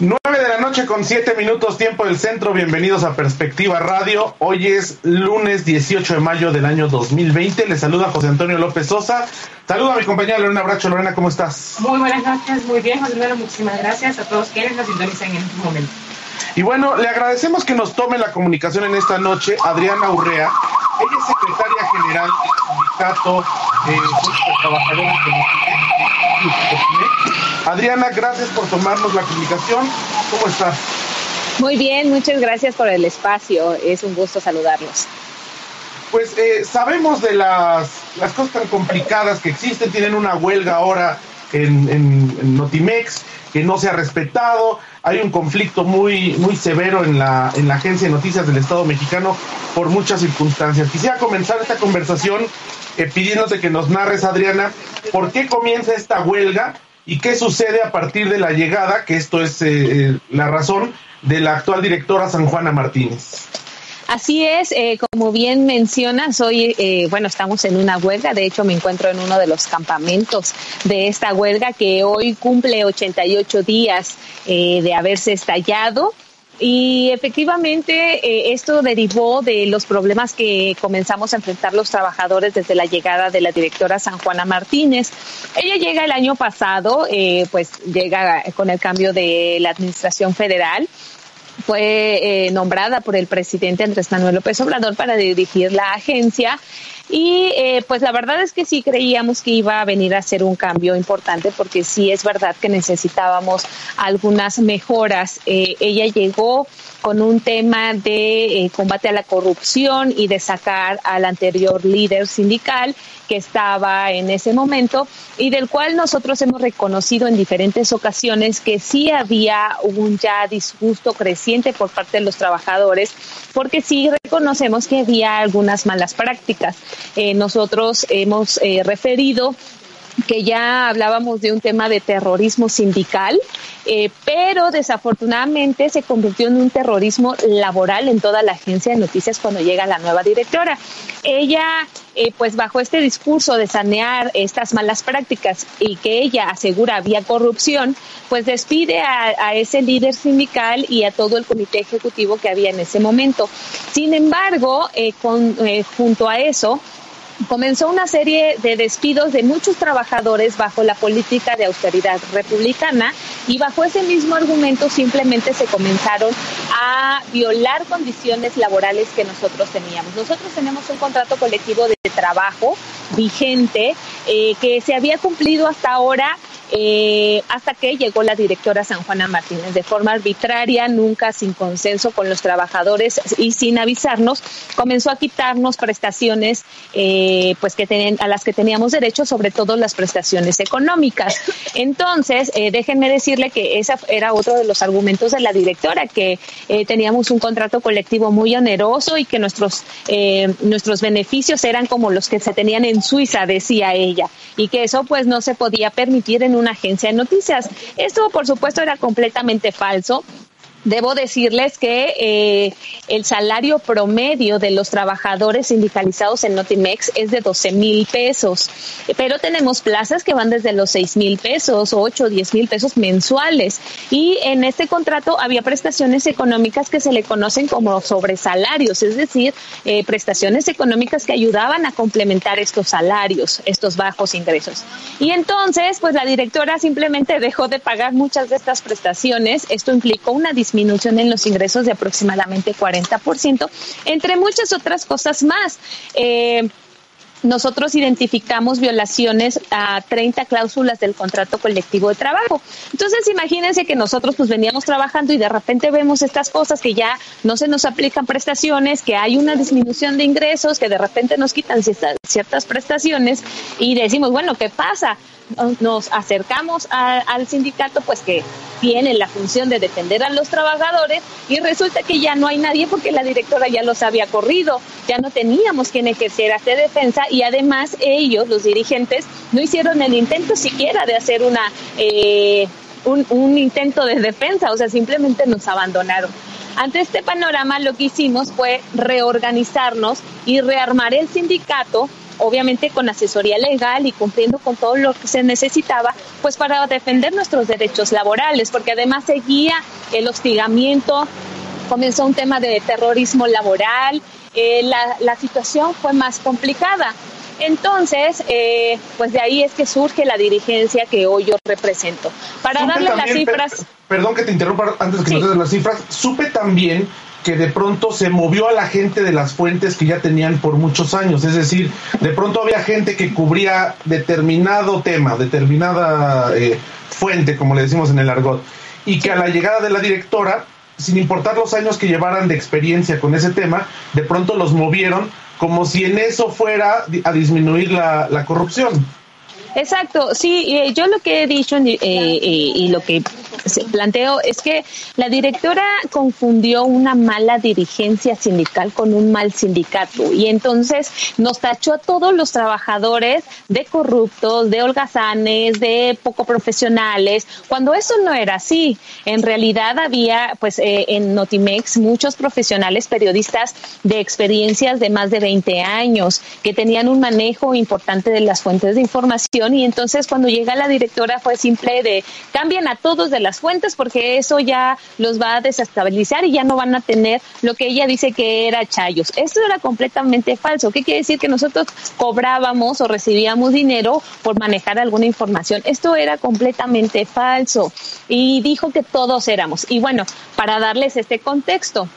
9 de la noche con 7 minutos tiempo del centro. Bienvenidos a Perspectiva Radio. Hoy es lunes 18 de mayo del año 2020. Les saluda José Antonio López Sosa. Saludo a mi compañera Lorena Bracho. Lorena, ¿cómo estás? Muy buenas noches, muy bien, José Antonio. Muchísimas gracias a todos quienes nos sintonizan en este momento. Y bueno, le agradecemos que nos tome la comunicación en esta noche Adriana Urrea. Ella es secretaria general del Sindicato de Trabajadores de Adriana, gracias por tomarnos la comunicación. ¿Cómo estás? Muy bien, muchas gracias por el espacio. Es un gusto saludarlos. Pues eh, sabemos de las, las cosas tan complicadas que existen. Tienen una huelga ahora en, en Notimex que no se ha respetado hay un conflicto muy, muy severo en la, en la agencia de noticias del Estado mexicano por muchas circunstancias. Quisiera comenzar esta conversación eh, pidiéndote que nos narres, Adriana, por qué comienza esta huelga y qué sucede a partir de la llegada, que esto es eh, eh, la razón, de la actual directora San Juana Martínez. Así es, eh, como bien mencionas, hoy, eh, bueno, estamos en una huelga, de hecho me encuentro en uno de los campamentos de esta huelga que hoy cumple 88 días eh, de haberse estallado. Y efectivamente esto derivó de los problemas que comenzamos a enfrentar los trabajadores desde la llegada de la directora San Juana Martínez. Ella llega el año pasado, pues llega con el cambio de la administración federal fue eh, nombrada por el presidente Andrés Manuel López Obrador para dirigir la agencia y eh, pues la verdad es que sí creíamos que iba a venir a ser un cambio importante porque sí es verdad que necesitábamos algunas mejoras. Eh, ella llegó con un tema de eh, combate a la corrupción y de sacar al anterior líder sindical que estaba en ese momento y del cual nosotros hemos reconocido en diferentes ocasiones que sí había un ya disgusto creciente por parte de los trabajadores porque sí reconocemos que había algunas malas prácticas. Eh, nosotros hemos eh, referido que ya hablábamos de un tema de terrorismo sindical, eh, pero desafortunadamente se convirtió en un terrorismo laboral en toda la agencia de noticias cuando llega la nueva directora. Ella, eh, pues bajo este discurso de sanear estas malas prácticas y que ella asegura había corrupción, pues despide a, ese líder sindical y a todo el comité ejecutivo que había en ese momento. Sin embargo, eh, junto a eso, comenzó una serie de despidos de muchos trabajadores bajo la política de austeridad republicana y bajo ese mismo argumento simplemente se comenzaron a violar condiciones laborales que nosotros teníamos. Nosotros tenemos un contrato colectivo de trabajo vigente eh, que se había cumplido hasta ahora eh, hasta que llegó la directora San Juana Martínez de forma arbitraria, nunca sin consenso con los trabajadores y sin avisarnos, comenzó a quitarnos prestaciones eh, pues que ten, a las que teníamos derecho, sobre todo las prestaciones económicas. Entonces, eh, déjenme decirle que ese era otro de los argumentos de la directora, que eh, teníamos un contrato colectivo muy oneroso y que nuestros, eh, nuestros beneficios eran como los que se tenían en Suiza, decía ella, y que eso pues no se podía permitir en una agencia de noticias. Esto, por supuesto, era completamente falso. Debo decirles que eh, el salario promedio de los trabajadores sindicalizados en Notimex es de 12 mil pesos, pero tenemos plazas que van desde los 6 mil pesos, 8, 10 mil pesos mensuales. Y en este contrato había prestaciones económicas que se le conocen como sobresalarios, es decir, eh, prestaciones económicas que ayudaban a complementar estos salarios, estos bajos ingresos. Y entonces, pues la directora simplemente dejó de pagar muchas de estas prestaciones. Esto implicó una disminución en los ingresos de aproximadamente 40%, entre muchas otras cosas más. Eh, nosotros identificamos violaciones a 30 cláusulas del contrato colectivo de trabajo. Entonces, imagínense que nosotros pues veníamos trabajando y de repente vemos estas cosas que ya no se nos aplican prestaciones, que hay una disminución de ingresos, que de repente nos quitan ciertas prestaciones y decimos, bueno, ¿qué pasa? nos acercamos al sindicato, pues que tiene la función de defender a los trabajadores y resulta que ya no hay nadie porque la directora ya los había corrido, ya no teníamos quien ejercer esta defensa y además ellos, los dirigentes, no hicieron el intento siquiera de hacer una eh, un, un intento de defensa, o sea, simplemente nos abandonaron. Ante este panorama lo que hicimos fue reorganizarnos y rearmar el sindicato obviamente con asesoría legal y cumpliendo con todo lo que se necesitaba, pues para defender nuestros derechos laborales, porque además seguía el hostigamiento, comenzó un tema de terrorismo laboral, eh, la, la situación fue más complicada. Entonces, eh, pues de ahí es que surge la dirigencia que hoy yo represento. Para darle las cifras. perdón que te interrumpa antes que nos des las cifras. Supe también que de pronto se movió a la gente de las fuentes que ya tenían por muchos años. Es decir, de pronto había gente que cubría determinado tema, determinada eh, fuente, como le decimos en el argot, y que a la llegada de la directora, sin importar los años que llevaran de experiencia con ese tema, de pronto los movieron como si en eso fuera a disminuir la, la corrupción. Exacto, sí, eh, yo lo que he dicho eh, eh, y lo que planteo es que la directora confundió una mala dirigencia sindical con un mal sindicato y entonces nos tachó a todos los trabajadores de corruptos, de holgazanes, de poco profesionales, cuando eso no era así. En realidad había, pues, en Notimex muchos profesionales periodistas de experiencias de más de 20 años que tenían un manejo importante de las fuentes de información y entonces cuando llega la directora fue simple de cambien a todos de las fuentes porque eso ya los va a desestabilizar y ya no van a tener lo que ella dice que era chayos. Esto era completamente falso. ¿Qué quiere decir? Que nosotros cobrábamos o recibíamos dinero por manejar alguna información. Esto era completamente falso y dijo que todos éramos. Y bueno, para darles este contexto,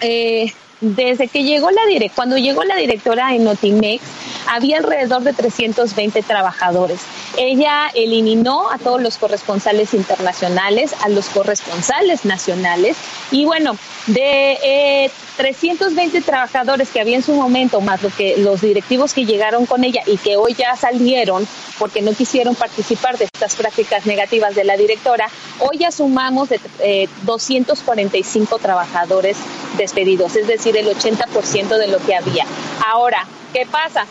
eh, desde que llegó la direct, cuando llegó la directora en Notimex, había alrededor de 320 trabajadores. Ella eliminó a todos los corresponsales internacionales, a los corresponsales nacionales y bueno, de 320 eh, trabajadores que había en su momento, más que los directivos que llegaron con ella y que hoy ya salieron porque no quisieron participar de estas prácticas negativas de la directora, hoy ya sumamos de 245 eh, trabajadores despedidos, es decir, el 80% de lo que había. Ahora, ¿qué pasa?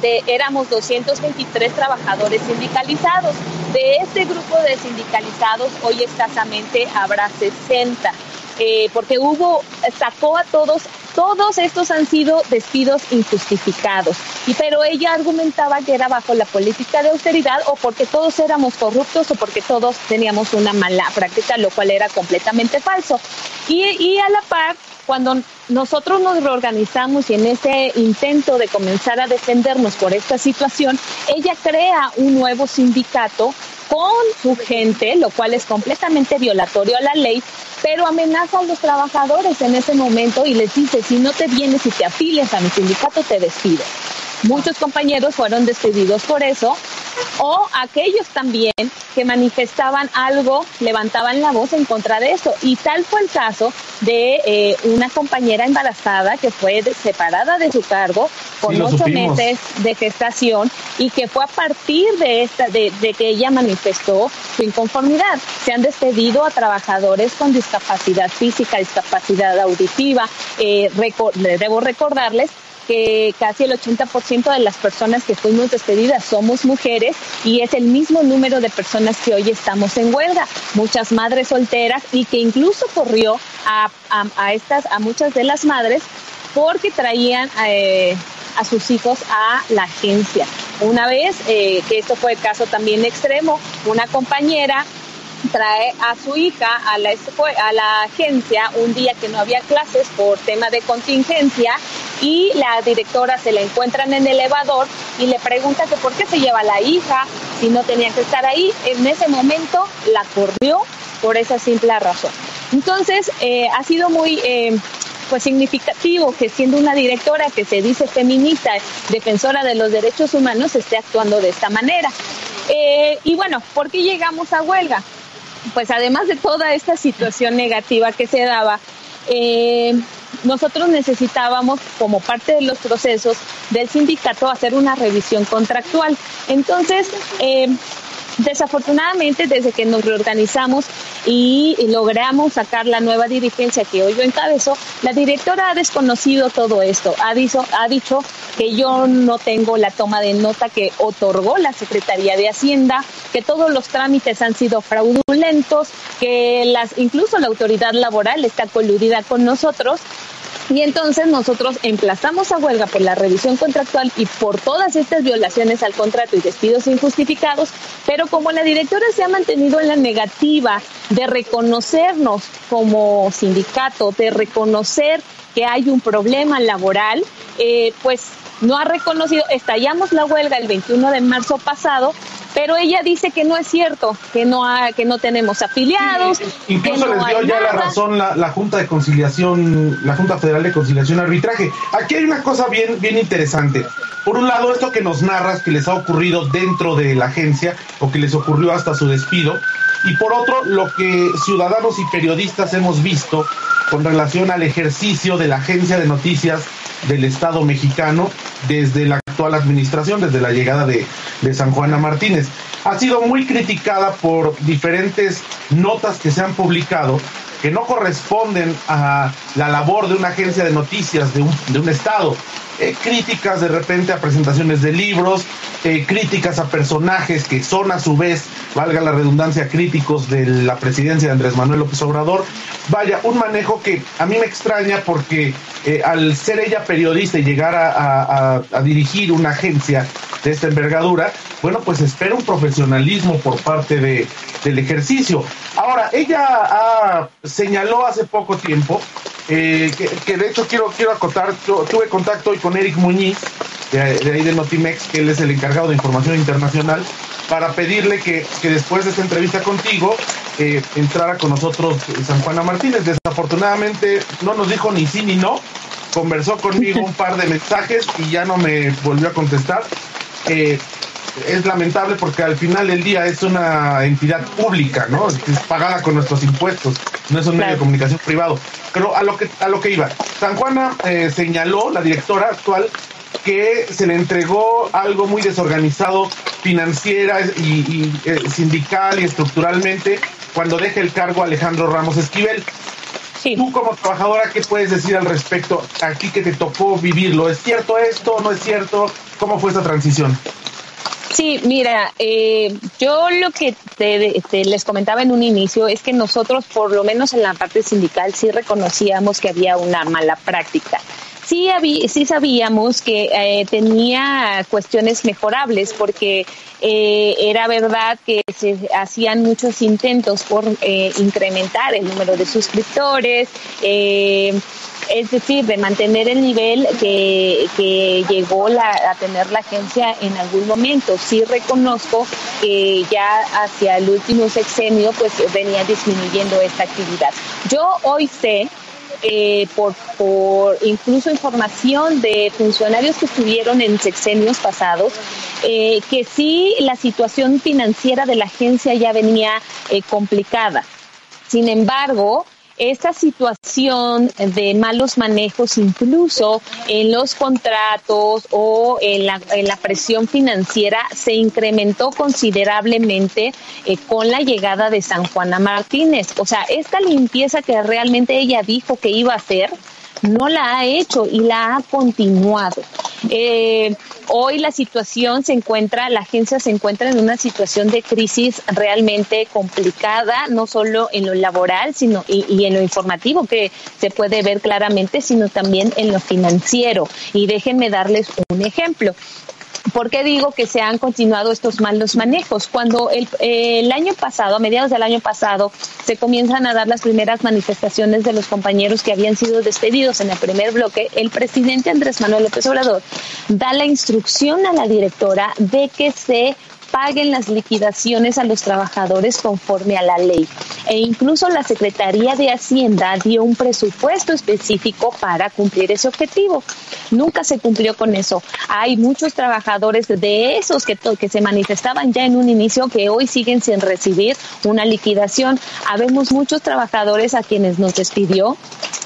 De, éramos 223 trabajadores sindicalizados. De este grupo de sindicalizados, hoy escasamente habrá 60 eh, porque hubo, sacó a todos, todos estos han sido despidos injustificados. Y pero ella argumentaba que era bajo la política de austeridad o porque todos éramos corruptos o porque todos teníamos una mala práctica, lo cual era completamente falso. Y, y a la par, cuando nosotros nos reorganizamos y en ese intento de comenzar a defendernos por esta situación, ella crea un nuevo sindicato con su gente, lo cual es completamente violatorio a la ley, pero amenaza a los trabajadores en ese momento y les dice, si no te vienes y te afilias a mi sindicato, te despido. Muchos compañeros fueron despedidos por eso o aquellos también que manifestaban algo, levantaban la voz en contra de eso. Y tal fue el caso de eh, una compañera embarazada que fue separada de su cargo con ocho meses de gestación y que fue a partir de, esta, de, que ella manifestó su inconformidad. Se han despedido a trabajadores con discapacidad física, discapacidad auditiva. Eh, debo recordarles que casi el 80% de las personas que fuimos despedidas somos mujeres y es el mismo número de personas que hoy estamos en huelga. Muchas madres solteras y que incluso corrió a, a, estas, a muchas de las madres porque traían eh, a sus hijos a la agencia. Una vez, eh, que esto fue el caso también extremo, una compañera trae a su hija a la, a la agencia un día que no había clases por tema de contingencia y la directora se la encuentra en el elevador y le pregunta que por qué se lleva a la hija si no tenía que estar ahí. En ese momento la corrió por esa simple razón. Entonces, eh, ha sido muy eh, pues significativo que siendo una directora que se dice feminista, defensora de los derechos humanos, esté actuando de esta manera. Eh, y bueno, ¿por qué llegamos a huelga? Pues además de toda esta situación negativa que se daba, eh, nosotros necesitábamos, como parte de los procesos del sindicato, hacer una revisión contractual. Entonces, eh, Desafortunadamente, desde que nos reorganizamos y logramos sacar la nueva dirigencia que hoy yo encabezo, la directora ha desconocido todo esto. Ha dicho, ha dicho que yo no tengo la toma de nota que otorgó la Secretaría de Hacienda, que todos los trámites han sido fraudulentos, que las, incluso la autoridad laboral está coludida con nosotros Y entonces nosotros emplazamos a huelga por la revisión contractual y por todas estas violaciones al contrato y despidos injustificados, pero como la directora se ha mantenido en la negativa de reconocernos como sindicato, de reconocer que hay un problema laboral, eh, pues no ha reconocido, estallamos la huelga el 21 de marzo pasado, pero ella dice que no es cierto, que no ha, que no tenemos afiliados. incluso les dio ya la razón la, Junta de Conciliación, la Junta Federal de Conciliación Arbitraje. Aquí hay una cosa bien, bien interesante. Por un lado, esto que nos narras que les ha ocurrido dentro de la agencia o que les ocurrió hasta su despido. Y por otro, lo que ciudadanos y periodistas hemos visto con relación al ejercicio de la agencia de noticias del Estado mexicano desde la actual administración, desde la llegada de, de San Juana Martínez. Ha sido muy criticada por diferentes notas que se han publicado que no corresponden a la labor de una agencia de noticias de un, de un Estado. Eh, críticas de repente a presentaciones de libros, eh, críticas a personajes que son a su vez, valga la redundancia, críticos de la presidencia de Andrés Manuel López Obrador. Vaya, un manejo que a mí me extraña porque eh, al ser ella periodista y llegar a, dirigir una agencia de esta envergadura, bueno, pues espera un profesionalismo por parte de, del ejercicio. Ahora, ella señaló hace poco tiempo, eh, que, de hecho quiero, quiero acotar, tuve contacto hoy con Eric Muñiz, de, ahí de Notimex, que él es el encargado de información internacional, para pedirle que, después de esta entrevista contigo eh, entrara con nosotros San Juana Martínez. Desafortunadamente no nos dijo ni sí ni no, conversó conmigo un par de mensajes y ya no me volvió a contestar. Eh, es lamentable porque al final del día es una entidad pública, ¿no? Es pagada con nuestros impuestos, no es un medio de comunicación privado. Pero a lo que a lo que iba, San Juana eh, señaló, la directora actual, que se le entregó algo muy desorganizado financiera y, eh, sindical y estructuralmente cuando deja el cargo Alejandro Ramos Esquivel. Tú como trabajadora, ¿qué puedes decir al respecto? Aquí que te tocó vivirlo, ¿es cierto esto? ¿No es cierto? ¿Cómo fue esa transición? Sí, mira, eh, yo lo que te, les comentaba en un inicio es que nosotros, por lo menos en la parte sindical, sí reconocíamos que había una mala práctica. Sí, sí sabíamos que eh, tenía cuestiones mejorables porque eh, era verdad que se hacían muchos intentos por incrementar el número de suscriptores, es decir, de mantener el nivel que, que llegó a tener la agencia en algún momento. Sí reconozco que ya hacia el último sexenio pues venía disminuyendo esta actividad. Yo hoy sé eh, por, por incluso información de funcionarios que estuvieron en sexenios pasados, eh, que sí la situación financiera de la agencia ya venía eh, complicada. Sin embargo, esta situación de malos manejos incluso en los contratos o en la, en la presión financiera se incrementó considerablemente eh, con la llegada de San Juana Martínez. O sea, esta limpieza que realmente ella dijo que iba a hacer, no la ha hecho y la ha continuado. Eh, hoy la situación se encuentra, la agencia se encuentra en una situación de crisis realmente complicada, no solo en lo laboral sino y, y en lo informativo que se puede ver claramente, sino también en lo financiero. Y déjenme darles un ejemplo. ¿Por qué digo que se han continuado estos malos manejos? Cuando el, el, año pasado, a mediados del año pasado, se comienzan a dar las primeras manifestaciones de los compañeros que habían sido despedidos en el primer bloque, el presidente Andrés Manuel López Obrador da la instrucción a la directora de que se paguen las liquidaciones a los trabajadores conforme a la ley. E incluso la Secretaría de Hacienda dio un presupuesto específico para cumplir ese objetivo. Nunca se cumplió con eso. Hay muchos trabajadores de esos que, que se manifestaban ya en un inicio que hoy siguen sin recibir una liquidación. Habemos muchos trabajadores a quienes nos despidió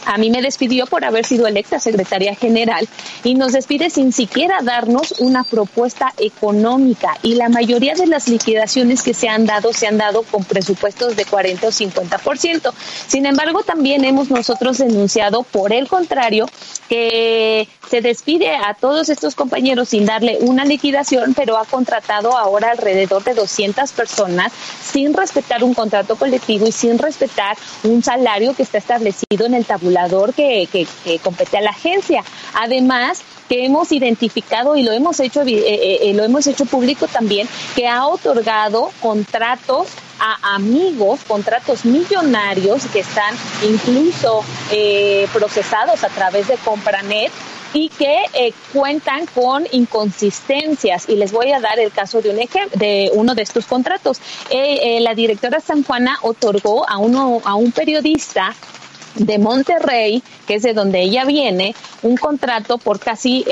a mí me despidió por haber sido electa secretaria general y nos despide sin siquiera darnos una propuesta económica y la mayoría de las liquidaciones que se han dado se han dado con presupuestos de 40 o 50%. Sin embargo, también hemos nosotros denunciado por el contrario que se despide a todos estos compañeros sin darle una liquidación, pero ha contratado ahora alrededor de 200 personas sin respetar un contrato colectivo y sin respetar un salario que está establecido en el tabulador que, que, compete a la agencia. Además, que hemos identificado y lo hemos hecho eh, eh, eh, lo hemos hecho público también que ha otorgado contratos a amigos, contratos millonarios que están incluso procesados a través de Compranet y que eh, cuentan con inconsistencias. Y les voy a dar el caso de, un de uno de estos contratos. Eh, eh, la directora San Juana otorgó a, uno, a un periodista de Monterrey, que es de donde ella viene, un contrato por casi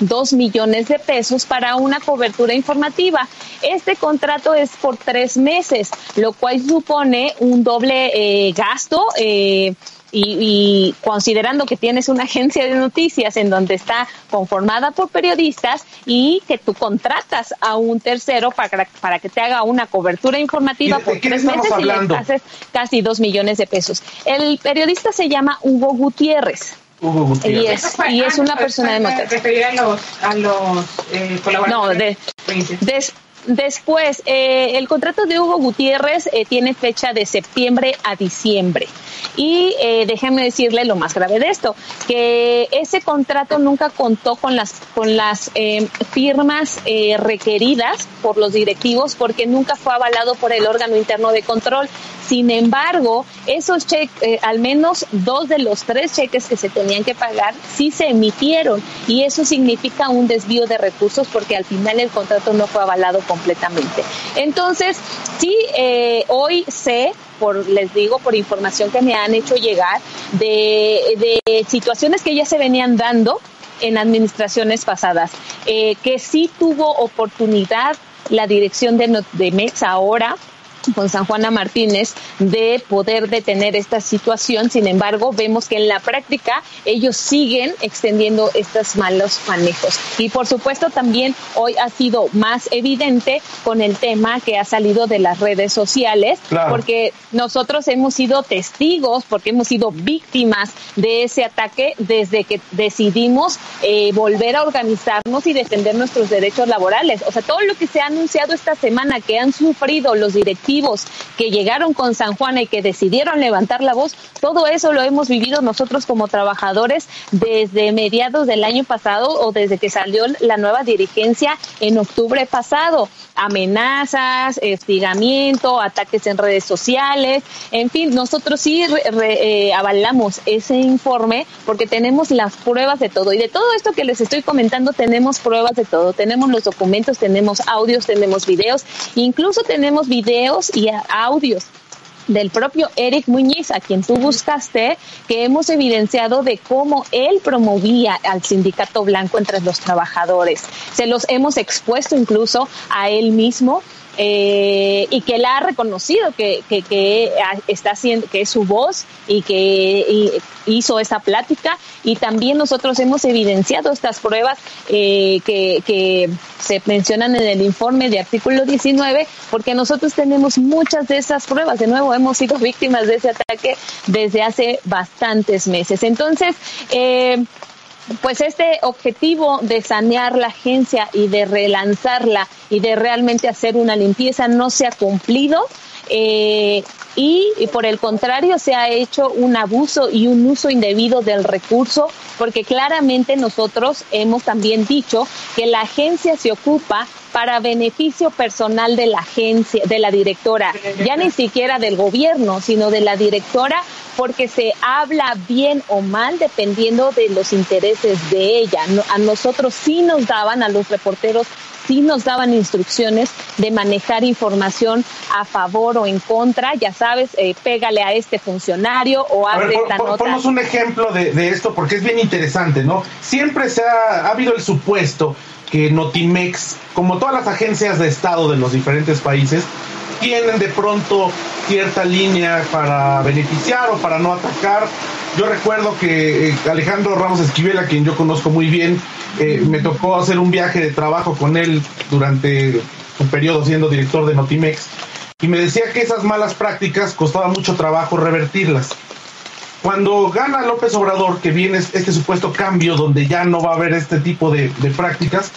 dos millones de pesos para una cobertura informativa. Este contrato es por tres meses, lo cual supone un doble gasto. Eh, y, considerando que tienes una agencia de noticias en donde está conformada por periodistas y que tú contratas a un tercero para, para que te haga una cobertura informativa por tres meses y le haces casi dos millones de pesos. El periodista se llama Hugo Gutiérrez. Hugo Gutiérrez. Y es, una persona de Monterrey. a los, a los eh, colaboradores. No, de, Después, eh, el contrato de Hugo Gutiérrez eh, tiene fecha de septiembre a diciembre. Y eh, déjenme decirle lo más grave de esto, que ese contrato nunca contó con las, con las eh, firmas requeridas por los directivos porque nunca fue avalado por el órgano interno de control. Sin embargo, esos cheques, al menos dos de los tres cheques que se tenían que pagar, sí se emitieron. Y eso significa un desvío de recursos porque al final el contrato no fue avalado completamente. Entonces, sí, eh, hoy sé por, les digo, por información que me han hecho llegar, de, situaciones que ya se venían dando en administraciones pasadas, eh, que sí tuvo oportunidad la dirección de, de MEX ahora con San Juana Martínez de poder detener esta situación. Sin embargo, vemos que en la práctica ellos siguen extendiendo estos malos manejos. Y por supuesto también hoy ha sido más evidente con el tema que ha salido de las redes sociales, porque nosotros hemos sido testigos, porque hemos sido víctimas de ese ataque desde que decidimos eh, volver a organizarnos y defender nuestros derechos laborales. O sea, todo lo que se ha anunciado esta semana que han sufrido los directivos que llegaron con San Juan y que decidieron levantar la voz, todo eso lo hemos vivido nosotros como trabajadores desde mediados del año pasado o desde que salió la nueva dirigencia en octubre pasado. Amenazas, estigamiento, ataques en redes sociales, en fin, nosotros sí eh, avalamos ese informe porque tenemos las pruebas de todo. Y de todo esto que les estoy comentando, tenemos pruebas de todo. Tenemos los documentos, tenemos audios, tenemos videos, incluso tenemos videos y audios del propio Eric Muñiz, a quien tú buscaste, que hemos evidenciado de cómo él promovía al sindicato blanco entre los trabajadores. Se los hemos expuesto incluso a él mismo eh, y que él ha reconocido que, que, está haciendo, que es su voz y que hizo esa plática y también nosotros hemos evidenciado estas pruebas eh, que, que se mencionan en el informe de artículo 19 porque nosotros tenemos muchas de esas pruebas. De nuevo, hemos sido víctimas de ese ataque desde hace bastantes meses. Entonces, eh, pues este objetivo de sanear la agencia y de relanzarla y de realmente hacer una limpieza no se ha cumplido. Eh, y, por el contrario se ha hecho un abuso y un uso indebido del recurso porque claramente nosotros hemos también dicho que la agencia se ocupa para beneficio personal de la agencia, de la directora, ya ni siquiera del gobierno, sino de la directora porque se habla bien o mal dependiendo de los intereses de ella. A nosotros sí nos daban, a los reporteros sí nos daban instrucciones de manejar información a favor o en contra, ya sabes, eh, pégale a este funcionario o haz esta nota. Ponnos un ejemplo de, esto porque es bien interesante, ¿no? Siempre se ha, ha habido el supuesto que Notimex, como todas las agencias de Estado de los diferentes países, tienen de pronto cierta línea para beneficiar o para no atacar. Yo recuerdo que eh, Alejandro Ramos Esquivel, a quien yo conozco muy bien, eh, me tocó hacer un viaje de trabajo con él durante un periodo siendo director de Notimex y me decía que esas malas prácticas costaba mucho trabajo revertirlas. Cuando gana López Obrador, que viene este supuesto cambio donde ya no va a haber este tipo de, prácticas,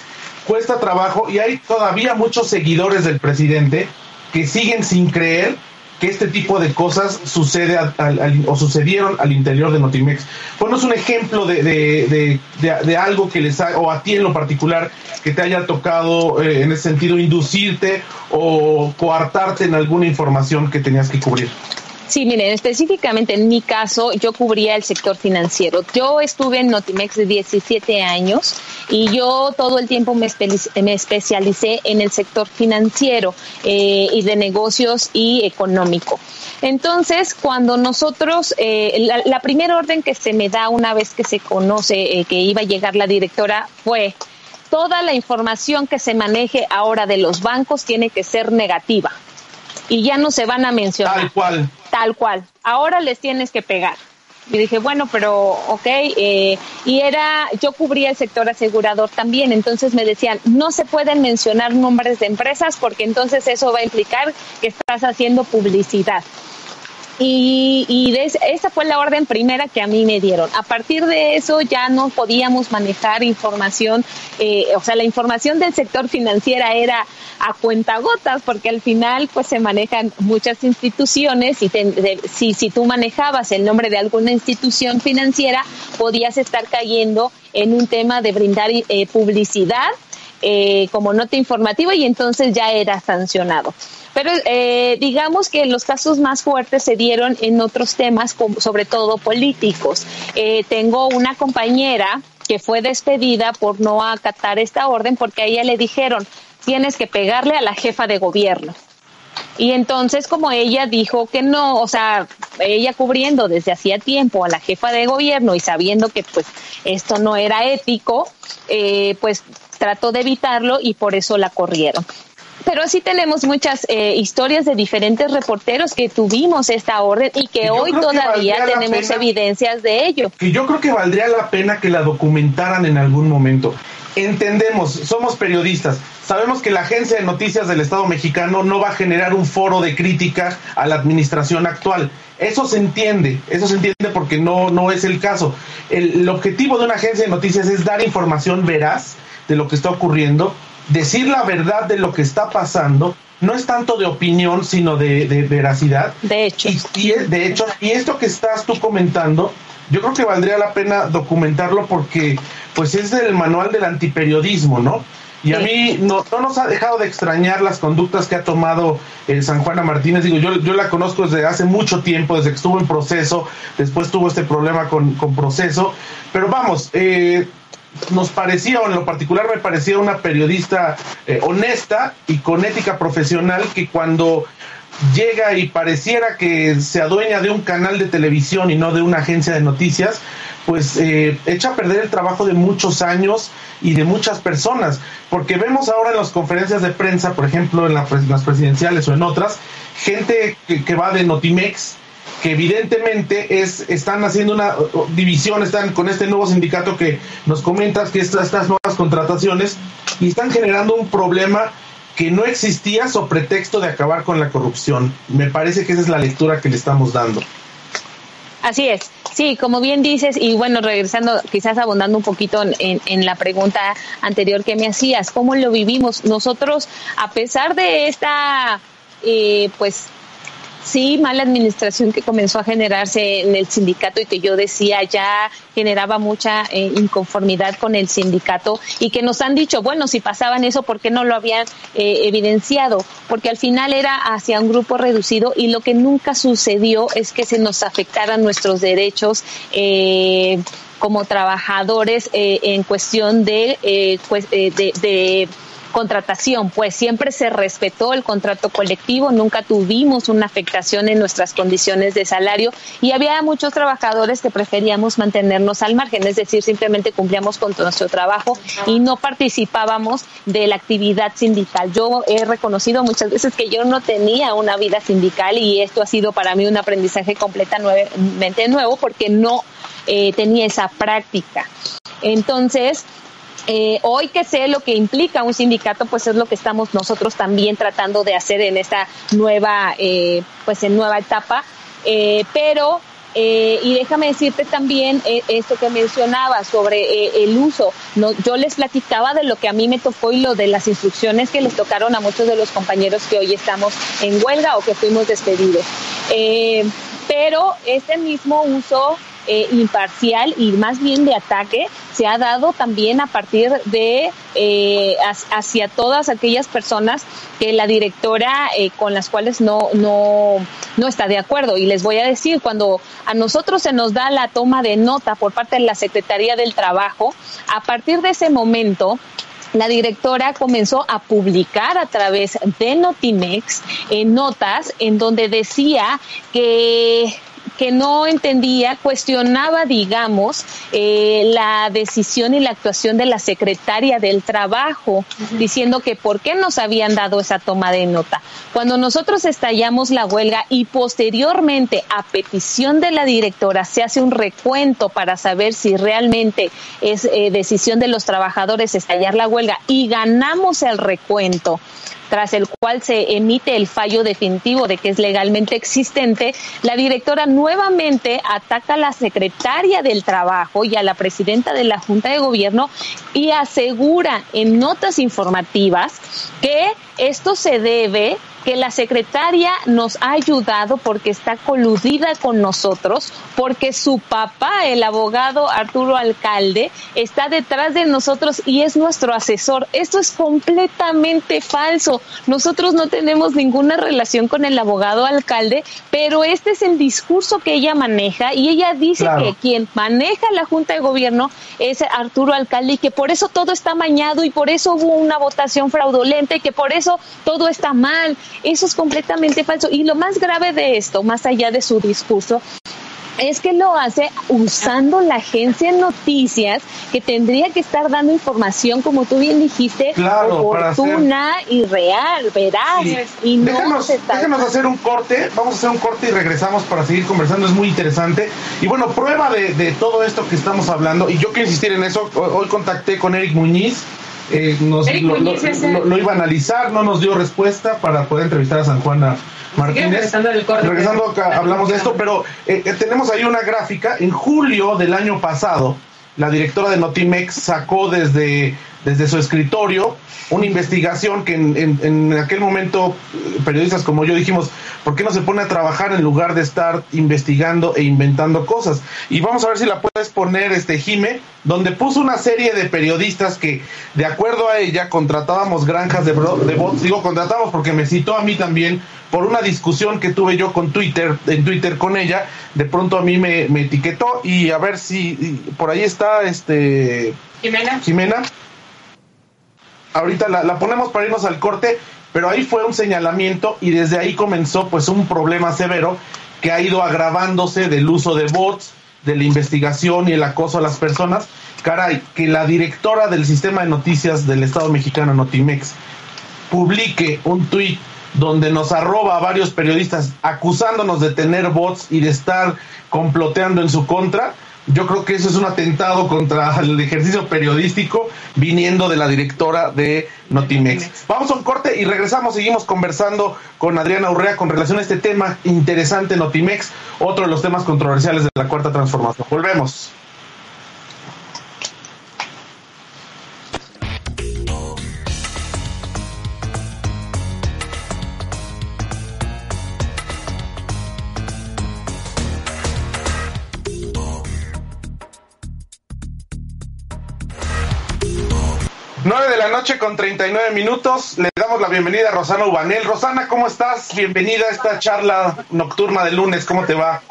cuesta trabajo y hay todavía muchos seguidores del presidente que siguen sin creer que este tipo de cosas sucede o sucedieron al interior de Notimex. Ponos un ejemplo de, de, de, algo que les ha, o a ti en lo particular, que te haya tocado eh, en ese sentido inducirte o coartarte en alguna información que tenías que cubrir. Sí, miren, específicamente en mi caso, yo cubría el sector financiero. Yo estuve en Notimex de 17 años y yo todo el tiempo me, especialicé en el sector financiero eh, y de negocios y económico. Entonces, cuando nosotros, eh, la, primera orden que se me da una vez que se conoce eh, que iba a llegar la directora fue toda la información que se maneje ahora de los bancos tiene que ser negativa y ya no se van a mencionar. Tal cual. Tal cual. Ahora les tienes que pegar. Y dije, bueno, pero ok, eh, y era, yo cubría el sector asegurador también, entonces me decían, no se pueden mencionar nombres de empresas porque entonces eso va a implicar que estás haciendo publicidad. Y, y esa fue la orden primera que a mí me dieron. A partir de eso ya no podíamos manejar información, eh, o sea, la información del sector financiero era a cuentagotas, porque al final pues se manejan muchas instituciones y si, si tú manejabas el nombre de alguna institución financiera, podías estar cayendo en un tema de brindar eh, publicidad eh, como nota informativa y entonces ya era sancionado. Pero eh, digamos que los casos más fuertes se dieron en otros temas, sobre todo políticos. Eh, tengo una compañera que fue despedida por no acatar esta orden porque a ella le dijeron, tienes que pegarle a la jefa de gobierno. Y entonces, como ella dijo que no, o sea, ella cubriendo desde hacía tiempo a la jefa de gobierno y sabiendo que pues esto no era ético, eh, pues trató de evitarlo y por eso la corrieron pero sí tenemos muchas eh, historias de diferentes reporteros que tuvimos esta orden y que hoy todavía tenemos evidencias de ello. Que yo creo que valdría la pena que la documentaran en algún momento. Entendemos, somos periodistas, sabemos que la agencia de noticias del Estado mexicano no va a generar un foro de crítica a la administración actual. Eso se entiende, eso se entiende porque no, no es el caso. el objetivo de una agencia de noticias es dar información veraz de lo que está ocurriendo decir la verdad de lo que está pasando no es tanto de opinión, sino de, veracidad. De hecho. Y, de hecho, y esto que estás tú comentando, yo creo que valdría la pena documentarlo porque pues es del manual del antiperiodismo, ¿no? Y a mí no, no, nos ha dejado de extrañar las conductas que ha tomado el San Juana Martínez. Digo, yo, yo la conozco desde hace mucho tiempo, desde que estuvo en proceso, después tuvo este problema con, con proceso. Pero vamos, eh, nos parecía, o en lo particular me parecía una periodista eh, honesta y con ética profesional que cuando llega y pareciera que se adueña de un canal de televisión y no de una agencia de noticias, pues eh, echa a perder el trabajo de muchos años y de muchas personas, porque vemos ahora en las conferencias de prensa, por ejemplo, en, las presidenciales o en otras, gente que, va de Notimex, que evidentemente es, están haciendo una división, están con este nuevo sindicato que nos comentas, que estas, estas nuevas contrataciones, y están generando un problema que no existía sobre pretexto de acabar con la corrupción. Me parece que esa es la lectura que le estamos dando. Así es, sí, como bien dices, y bueno, regresando, quizás abundando un poquito en, en, la pregunta anterior que me hacías, ¿cómo lo vivimos? Nosotros, a pesar de esta, eh, pues, sí, mala administración que comenzó a generarse en el sindicato y que yo decía ya generaba mucha eh, inconformidad con el sindicato y que nos han dicho, bueno, si pasaban eso, ¿por qué no lo habían eh, evidenciado? Porque al final era hacia un grupo reducido y lo que nunca sucedió es que se nos afectaran nuestros derechos. Eh, como trabajadores en cuestión de, pues, de contratación, pues siempre se respetó el contrato colectivo, nunca tuvimos una afectación en nuestras condiciones de salario y había muchos trabajadores que preferíamos mantenernos al margen, es decir, simplemente cumplíamos con nuestro trabajo y no participábamos de la actividad sindical. Yo he reconocido muchas veces que yo no tenía una vida sindical y esto ha sido para mí un aprendizaje completamente nuevo porque no eh, tenía esa práctica. Entonces, eh, hoy que sé lo que implica un sindicato, pues es lo que estamos nosotros también tratando de hacer en esta nueva, eh, pues en nueva etapa. Eh, pero y déjame decirte también esto que mencionaba sobre el uso. Yo les platicaba de lo que a mí me tocó y lo de las instrucciones que les tocaron a muchos de los compañeros que hoy estamos en huelga o que fuimos despedidos. pero este mismo uso eh, imparcial y más bien de ataque se ha dado también a partir de eh, hacia todas aquellas personas que la directora eh, con las cuales no, no, no está de acuerdo. Y les voy a decir, cuando a nosotros se nos da la toma de nota por parte de la Secretaría del Trabajo, a partir de ese momento, la directora comenzó a publicar a través de Notimex notas en donde decía que que no entendía, cuestionaba, digamos, eh, la decisión y la actuación de la secretaria del trabajo, diciendo que por qué nos habían dado esa toma de nota. Cuando nosotros estallamos la huelga y posteriormente, a petición de la directora, se hace un recuento para saber si realmente es eh, decisión de los trabajadores estallar la huelga y ganamos el recuento tras el cual se emite el fallo definitivo de que es legalmente existente, la directora nuevamente ataca a la secretaria del Trabajo y a la presidenta de la Junta de Gobierno y asegura en notas informativas que esto se debe que la secretaria nos ha ayudado porque está coludida con nosotros, porque su papá, el abogado Arturo Alcalde, está detrás de nosotros y es nuestro asesor. Esto es completamente falso. Nosotros no tenemos ninguna relación con el abogado alcalde, pero este es el discurso que ella maneja y ella dice que quien maneja la Junta de Gobierno es Arturo Alcalde y que por eso todo está mañado y por eso hubo una votación fraudulenta y que por eso todo está mal. Eso es completamente falso. Y lo más grave de esto, más allá de su discurso, es que lo hace usando la agencia de noticias que tendría que estar dando información, como tú bien dijiste, oportuna y real, veraz. Y no déjanos, hacer un corte, vamos a hacer un corte y regresamos para seguir conversando, es muy interesante. Y bueno, prueba de, todo esto que estamos hablando, y yo quiero insistir en eso, hoy contacté con Eric Muñiz, eh, nos, lo, iba a analizar, no nos dio respuesta para poder entrevistar a San Juana Martínez. Regresando, hablamos de esto, pero eh, eh, tenemos ahí una gráfica. En julio del año pasado, la directora de Notimex sacó desde, desde su escritorio una investigación que en, en, aquel momento periodistas como yo dijimos, ¿por qué no se pone a trabajar en lugar de estar investigando e inventando cosas? Y vamos a ver si la puedes poner, este Jime, donde puso una serie de periodistas que, de acuerdo a ella, contratábamos granjas de, de bots. Digo, contratamos porque me citó a mí también por una discusión que tuve yo con Twitter, en Twitter con ella. De pronto a mí me, me etiquetó y a ver si por ahí está este Jimena. Jimena. Ahorita la, la ponemos para irnos al corte, pero ahí fue un señalamiento y desde ahí comenzó pues un problema severo que ha ido agravándose del uso de bots, de la investigación y el acoso a las personas. Caray, que la directora del sistema de noticias del Estado mexicano, Notimex, publique un tuit donde nos arroba a varios periodistas acusándonos de tener bots y de estar comploteando en su contra, yo creo que eso es un atentado contra el ejercicio periodístico viniendo de la directora de Notimex. Vamos a un corte y regresamos, seguimos conversando con Adriana Urrea con relación a este tema interesante Notimex, otro de los temas controversiales de la cuarta transformación. Volvemos. La noche con 39 minutos. Le damos la bienvenida a Rosana Ubanel. Rosana, ¿cómo estás? Bienvenida a esta charla nocturna de lunes. ¿Cómo te va?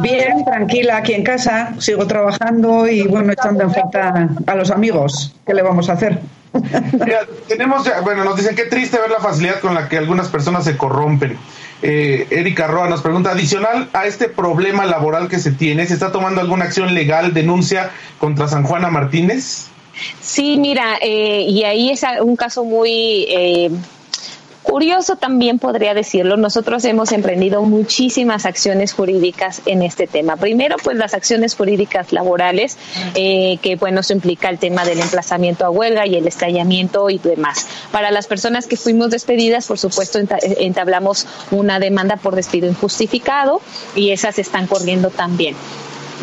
Bien, tranquila, aquí en casa. Sigo trabajando y, bueno, echando en falta a los amigos. ¿Qué le vamos a hacer? tenemos, bueno, nos dicen qué triste ver la facilidad con la que algunas personas se corrompen. Eh, Erika Roa nos pregunta, adicional a este problema laboral que se tiene, ¿se está tomando alguna acción legal, denuncia contra San Juana Martínez? Sí, mira, eh, y ahí es un caso muy... Eh, Curioso también podría decirlo, nosotros hemos emprendido muchísimas acciones jurídicas en este tema. Primero, pues las acciones jurídicas laborales, eh, que bueno, eso implica el tema del emplazamiento a huelga y el estallamiento y demás. Para las personas que fuimos despedidas, por supuesto, entablamos una demanda por despido injustificado y esas están corriendo también.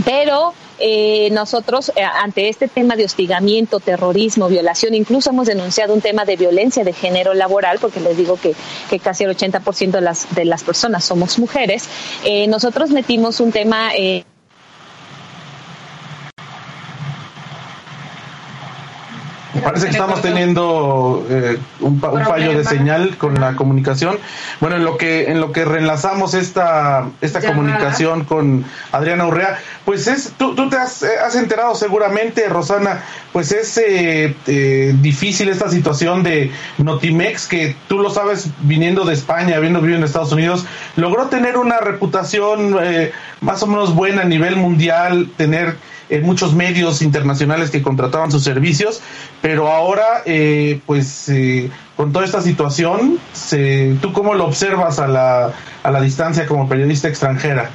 Pero eh, nosotros eh, ante este tema de hostigamiento, terrorismo, violación, incluso hemos denunciado un tema de violencia de género laboral, porque les digo que, que casi el 80% de las, de las personas somos mujeres, eh, nosotros metimos un tema... Parece que estamos teniendo eh, un, fallo de señal con la comunicación. Bueno, en lo que en lo que reenlazamos esta esta comunicación con Adriana Urrea, pues es tú, tú te has, has, enterado seguramente, Rosana, pues es eh, eh, difícil esta situación de Notimex que tú lo sabes viniendo de España, habiendo vivido en Estados Unidos, logró tener una reputación eh, más o menos buena a nivel mundial, tener en muchos medios internacionales que contrataban sus servicios, pero ahora, eh, pues, eh, con toda esta situación, se, ¿tú cómo lo observas a la, a la distancia como periodista extranjera?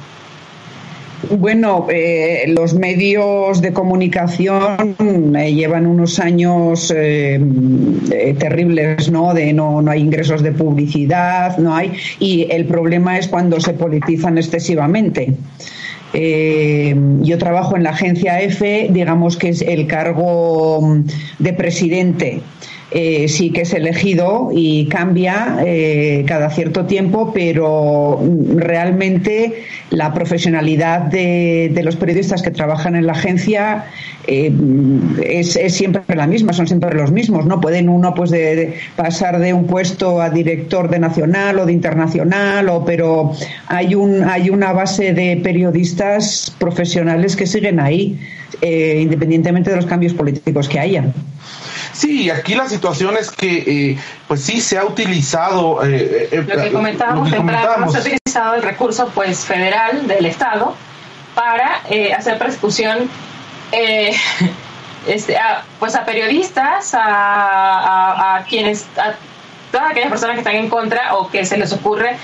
Bueno, eh, los medios de comunicación eh, llevan unos años eh, terribles, ¿no? De no, no hay ingresos de publicidad, no hay. Y el problema es cuando se politizan excesivamente. Eh, yo trabajo en la agencia EFE, digamos que es el cargo de presidente. Eh, sí que es elegido y cambia eh, cada cierto tiempo, pero realmente la profesionalidad de, los periodistas que trabajan en la agencia eh, es, es, siempre la misma, son siempre los mismos, ¿no? Pueden uno pues de, de pasar de un puesto a director de nacional o de internacional, o, pero hay un hay una base de periodistas profesionales que siguen ahí, eh, independientemente de los cambios políticos que haya. Sí, aquí la situación es que, eh, pues sí, se ha utilizado. Eh, eh, lo que comentábamos temprano, se ha utilizado el recurso pues federal del Estado para hacer persecución este, a, pues a periodistas, a, a, a, quienes, a todas aquellas personas que están en contra o que se les ocurre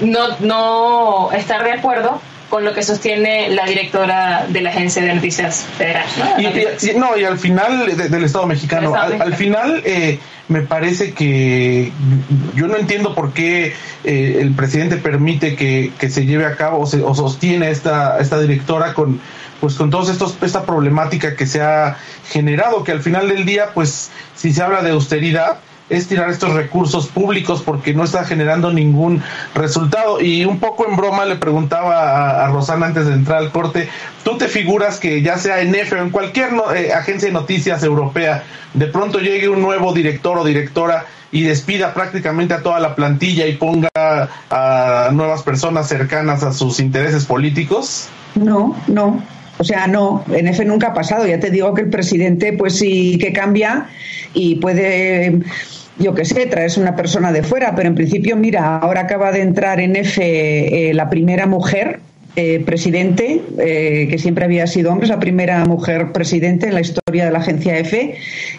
no, no estar de acuerdo con lo que sostiene la directora de la Agencia de Noticias Federal. ¿no? Y, y, no, y al final de, del Estado mexicano, Estado al, mexicano. al, final eh, me parece que yo no entiendo por qué eh, el presidente permite que, que, se lleve a cabo o, se, o sostiene esta, esta directora con pues con todos estos esta problemática que se ha generado que al final del día pues si se habla de austeridad es tirar estos recursos públicos porque no está generando ningún resultado. Y un poco en broma le preguntaba a, Rosana antes de entrar al corte, ¿tú te figuras que ya sea en EFE o en cualquier eh, agencia de noticias europea, de pronto llegue un nuevo director o directora y despida prácticamente a toda la plantilla y ponga a nuevas personas cercanas a sus intereses políticos? No, no. O sea, no, en EFE nunca ha pasado. Ya te digo que el presidente, pues sí que cambia y puede yo qué sé, traes una persona de fuera, pero en principio, mira, ahora acaba de entrar en F eh, la primera mujer eh, presidente, eh, que siempre había sido hombre, es la primera mujer presidente en la historia de la agencia EFE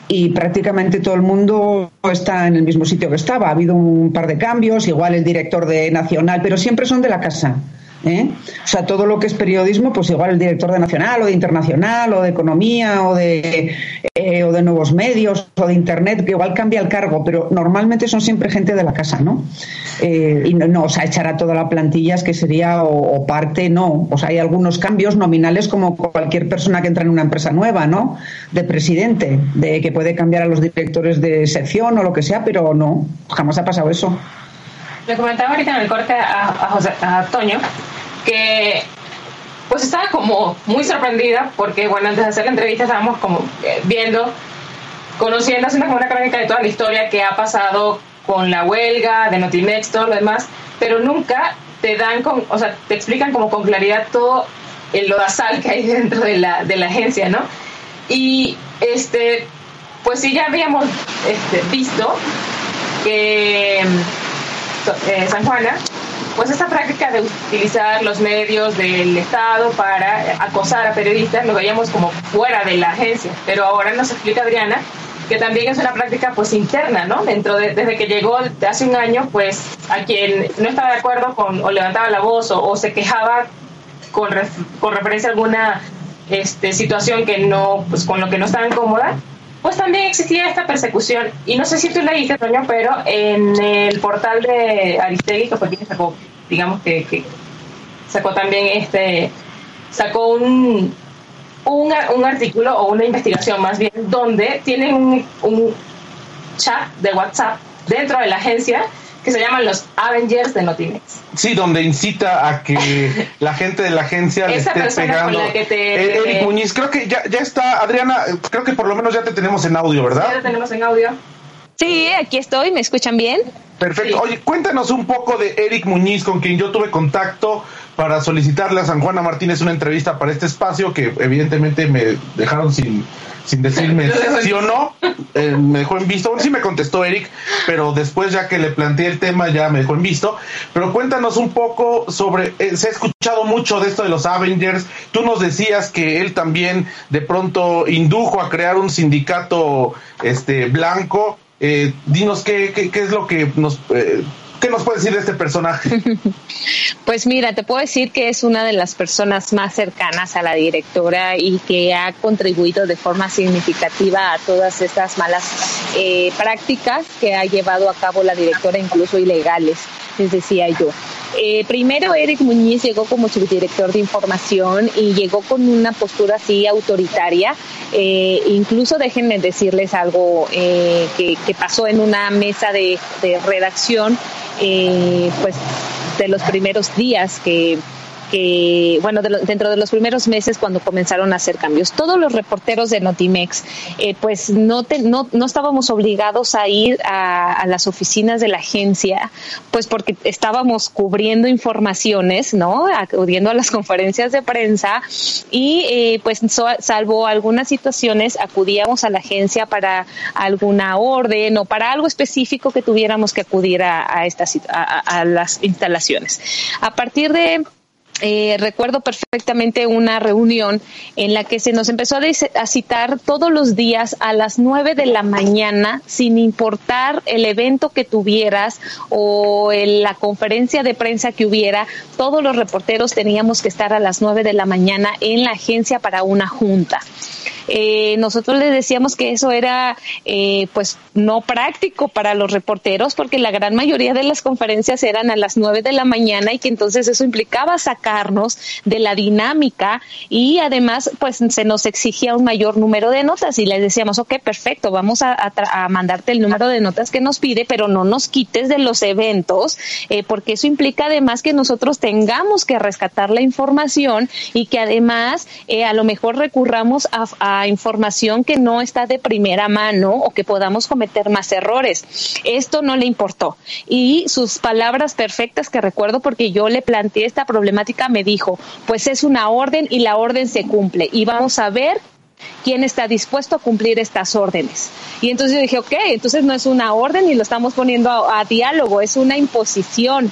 y prácticamente todo el mundo está en el mismo sitio que estaba. Ha habido un par de cambios, igual el director de Nacional, pero siempre son de la casa. ¿Eh? O sea, todo lo que es periodismo, pues igual el director de Nacional o de Internacional o de Economía o de, eh, o de Nuevos Medios o de Internet, que igual cambia el cargo, pero normalmente son siempre gente de la casa, ¿no? Eh, y no, no, o sea, echar a toda la plantilla es que sería o, parte, no. O sea, hay algunos cambios nominales como cualquier persona que entra en una empresa nueva, ¿no? De presidente, de que puede cambiar a los directores de sección o lo que sea, pero no, jamás ha pasado eso. Le comentaba ahorita en el corte a, a, José, a Toño que pues estaba como muy sorprendida porque bueno antes de hacer la entrevista estábamos como eh, viendo conociendo haciendo como una crónica de toda la historia que ha pasado con la huelga de Notimex todo lo demás pero nunca te dan con, o sea te explican como con claridad todo el lodazal que hay dentro de la, de la agencia no y este pues sí ya habíamos este, visto que eh, San Juana pues esta práctica de utilizar los medios del Estado para acosar a periodistas lo veíamos como fuera de la agencia, pero ahora nos explica Adriana que también es una práctica pues interna, ¿no? Dentro de, desde que llegó hace un año, pues a quien no estaba de acuerdo con o levantaba la voz o, se quejaba con, con referencia a alguna este, situación que no, pues con lo que no estaba cómoda, pues también existía esta persecución. Y no sé si tú leíste, Toño, pero en el portal de Aristegui, que fue quien sacó, digamos que, que sacó también este, sacó un, un, un, artículo o una investigación más bien, donde tienen un, un chat de WhatsApp dentro de la agencia que se llaman los Avengers de Notimex. Sí, donde incita a que la gente de la agencia le esté pegando. que te, eh, Eric Muñiz, creo que ya, ya está, Adriana, creo que por lo menos ya te tenemos en audio, ¿verdad? Ya te tenemos en audio. Sí, aquí estoy, ¿me escuchan bien? Perfecto. Oye, cuéntanos un poco de Eric Muñiz, con quien yo tuve contacto para solicitarle a San Juana Martínez una entrevista para este espacio, que evidentemente me dejaron sin, sin decirme sí o no, eh, me dejó en visto. Bueno, sí me contestó Eric, pero después ya que le planteé el tema ya me dejó en visto. Pero cuéntanos un poco sobre, eh, se ha escuchado mucho de esto de los Avengers, tú nos decías que él también de pronto indujo a crear un sindicato este blanco. Eh, dinos qué, qué, qué, es lo que nos ¿Qué nos puede decir de este personaje? Pues mira, te puedo decir que es una de las personas más cercanas a la directora y que ha contribuido de forma significativa a todas estas malas eh, prácticas que ha llevado a cabo la directora, incluso ilegales, les decía yo. Eh, primero, Eric Muñiz llegó como subdirector de información y llegó con una postura así autoritaria. Eh, incluso déjenme decirles algo que, pasó en una mesa de, de redacción eh, pues de los primeros días que que, bueno, dentro de los primeros meses cuando comenzaron a hacer cambios. Todos los reporteros de Notimex, eh, pues no, no, no, estábamos obligados a ir a, las oficinas de la agencia, pues porque estábamos cubriendo informaciones, ¿no? Acudiendo a las conferencias de prensa y eh, pues salvo algunas situaciones acudíamos a la agencia para alguna orden o para algo específico que tuviéramos que acudir a, estas, a las instalaciones. A partir de eh, recuerdo perfectamente una reunión en la que se nos empezó a, citar todos los días a las nueve de la mañana, sin importar el evento que tuvieras o la conferencia de prensa que hubiera, todos los reporteros teníamos que estar a las nueve de la mañana en la agencia para una junta. Eh, nosotros les decíamos que eso era eh, pues no práctico para los reporteros porque la gran mayoría de las conferencias eran a las nueve de la mañana y que entonces eso implicaba sacarnos de la dinámica y además pues se nos exigía un mayor número de notas y les decíamos ok perfecto vamos a, mandarte el número de notas que nos pide pero no nos quites de los eventos eh, porque eso implica además que nosotros tengamos que rescatar la información y que además a lo mejor recurramos a información que no está de primera mano o que podamos cometer más errores. Esto no le importó. Y sus palabras perfectas que recuerdo porque yo le planteé esta problemática me dijo, pues es una orden y la orden se cumple y vamos a ver quién está dispuesto a cumplir estas órdenes. Y entonces yo dije, ok, entonces no es una orden y lo estamos poniendo a diálogo, es una imposición.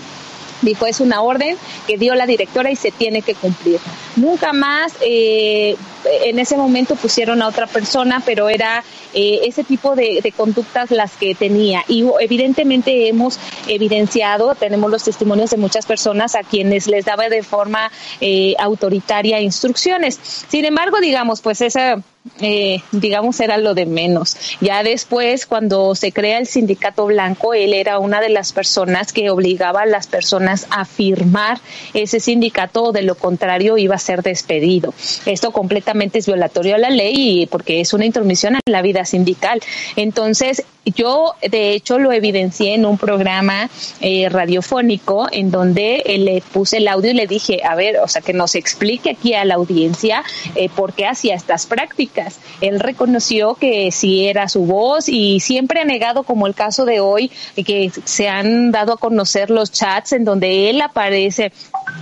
Dijo, es una orden que dio la directora y se tiene que cumplir. Nunca más eh, en ese momento pusieron a otra persona, pero era eh, ese tipo de, conductas las que tenía. Y evidentemente hemos evidenciado, tenemos los testimonios de muchas personas a quienes les daba de forma eh, autoritaria instrucciones. Sin embargo, digamos, pues esa eh, digamos, era lo de menos. Ya después, cuando se crea el sindicato blanco, él era una de las personas que obligaba a las personas a firmar ese sindicato o de lo contrario iba a ser despedido. Esto completamente es violatorio a la ley porque es una intromisión en la vida sindical. Entonces, yo, de hecho, lo evidencié en un programa eh, radiofónico en donde eh, le puse el audio y le dije, a ver, o sea, que nos explique aquí a la audiencia eh, por qué hacía estas prácticas. Él reconoció que sí era su voz y siempre ha negado, como el caso de hoy, que se han dado a conocer los chats en donde él aparece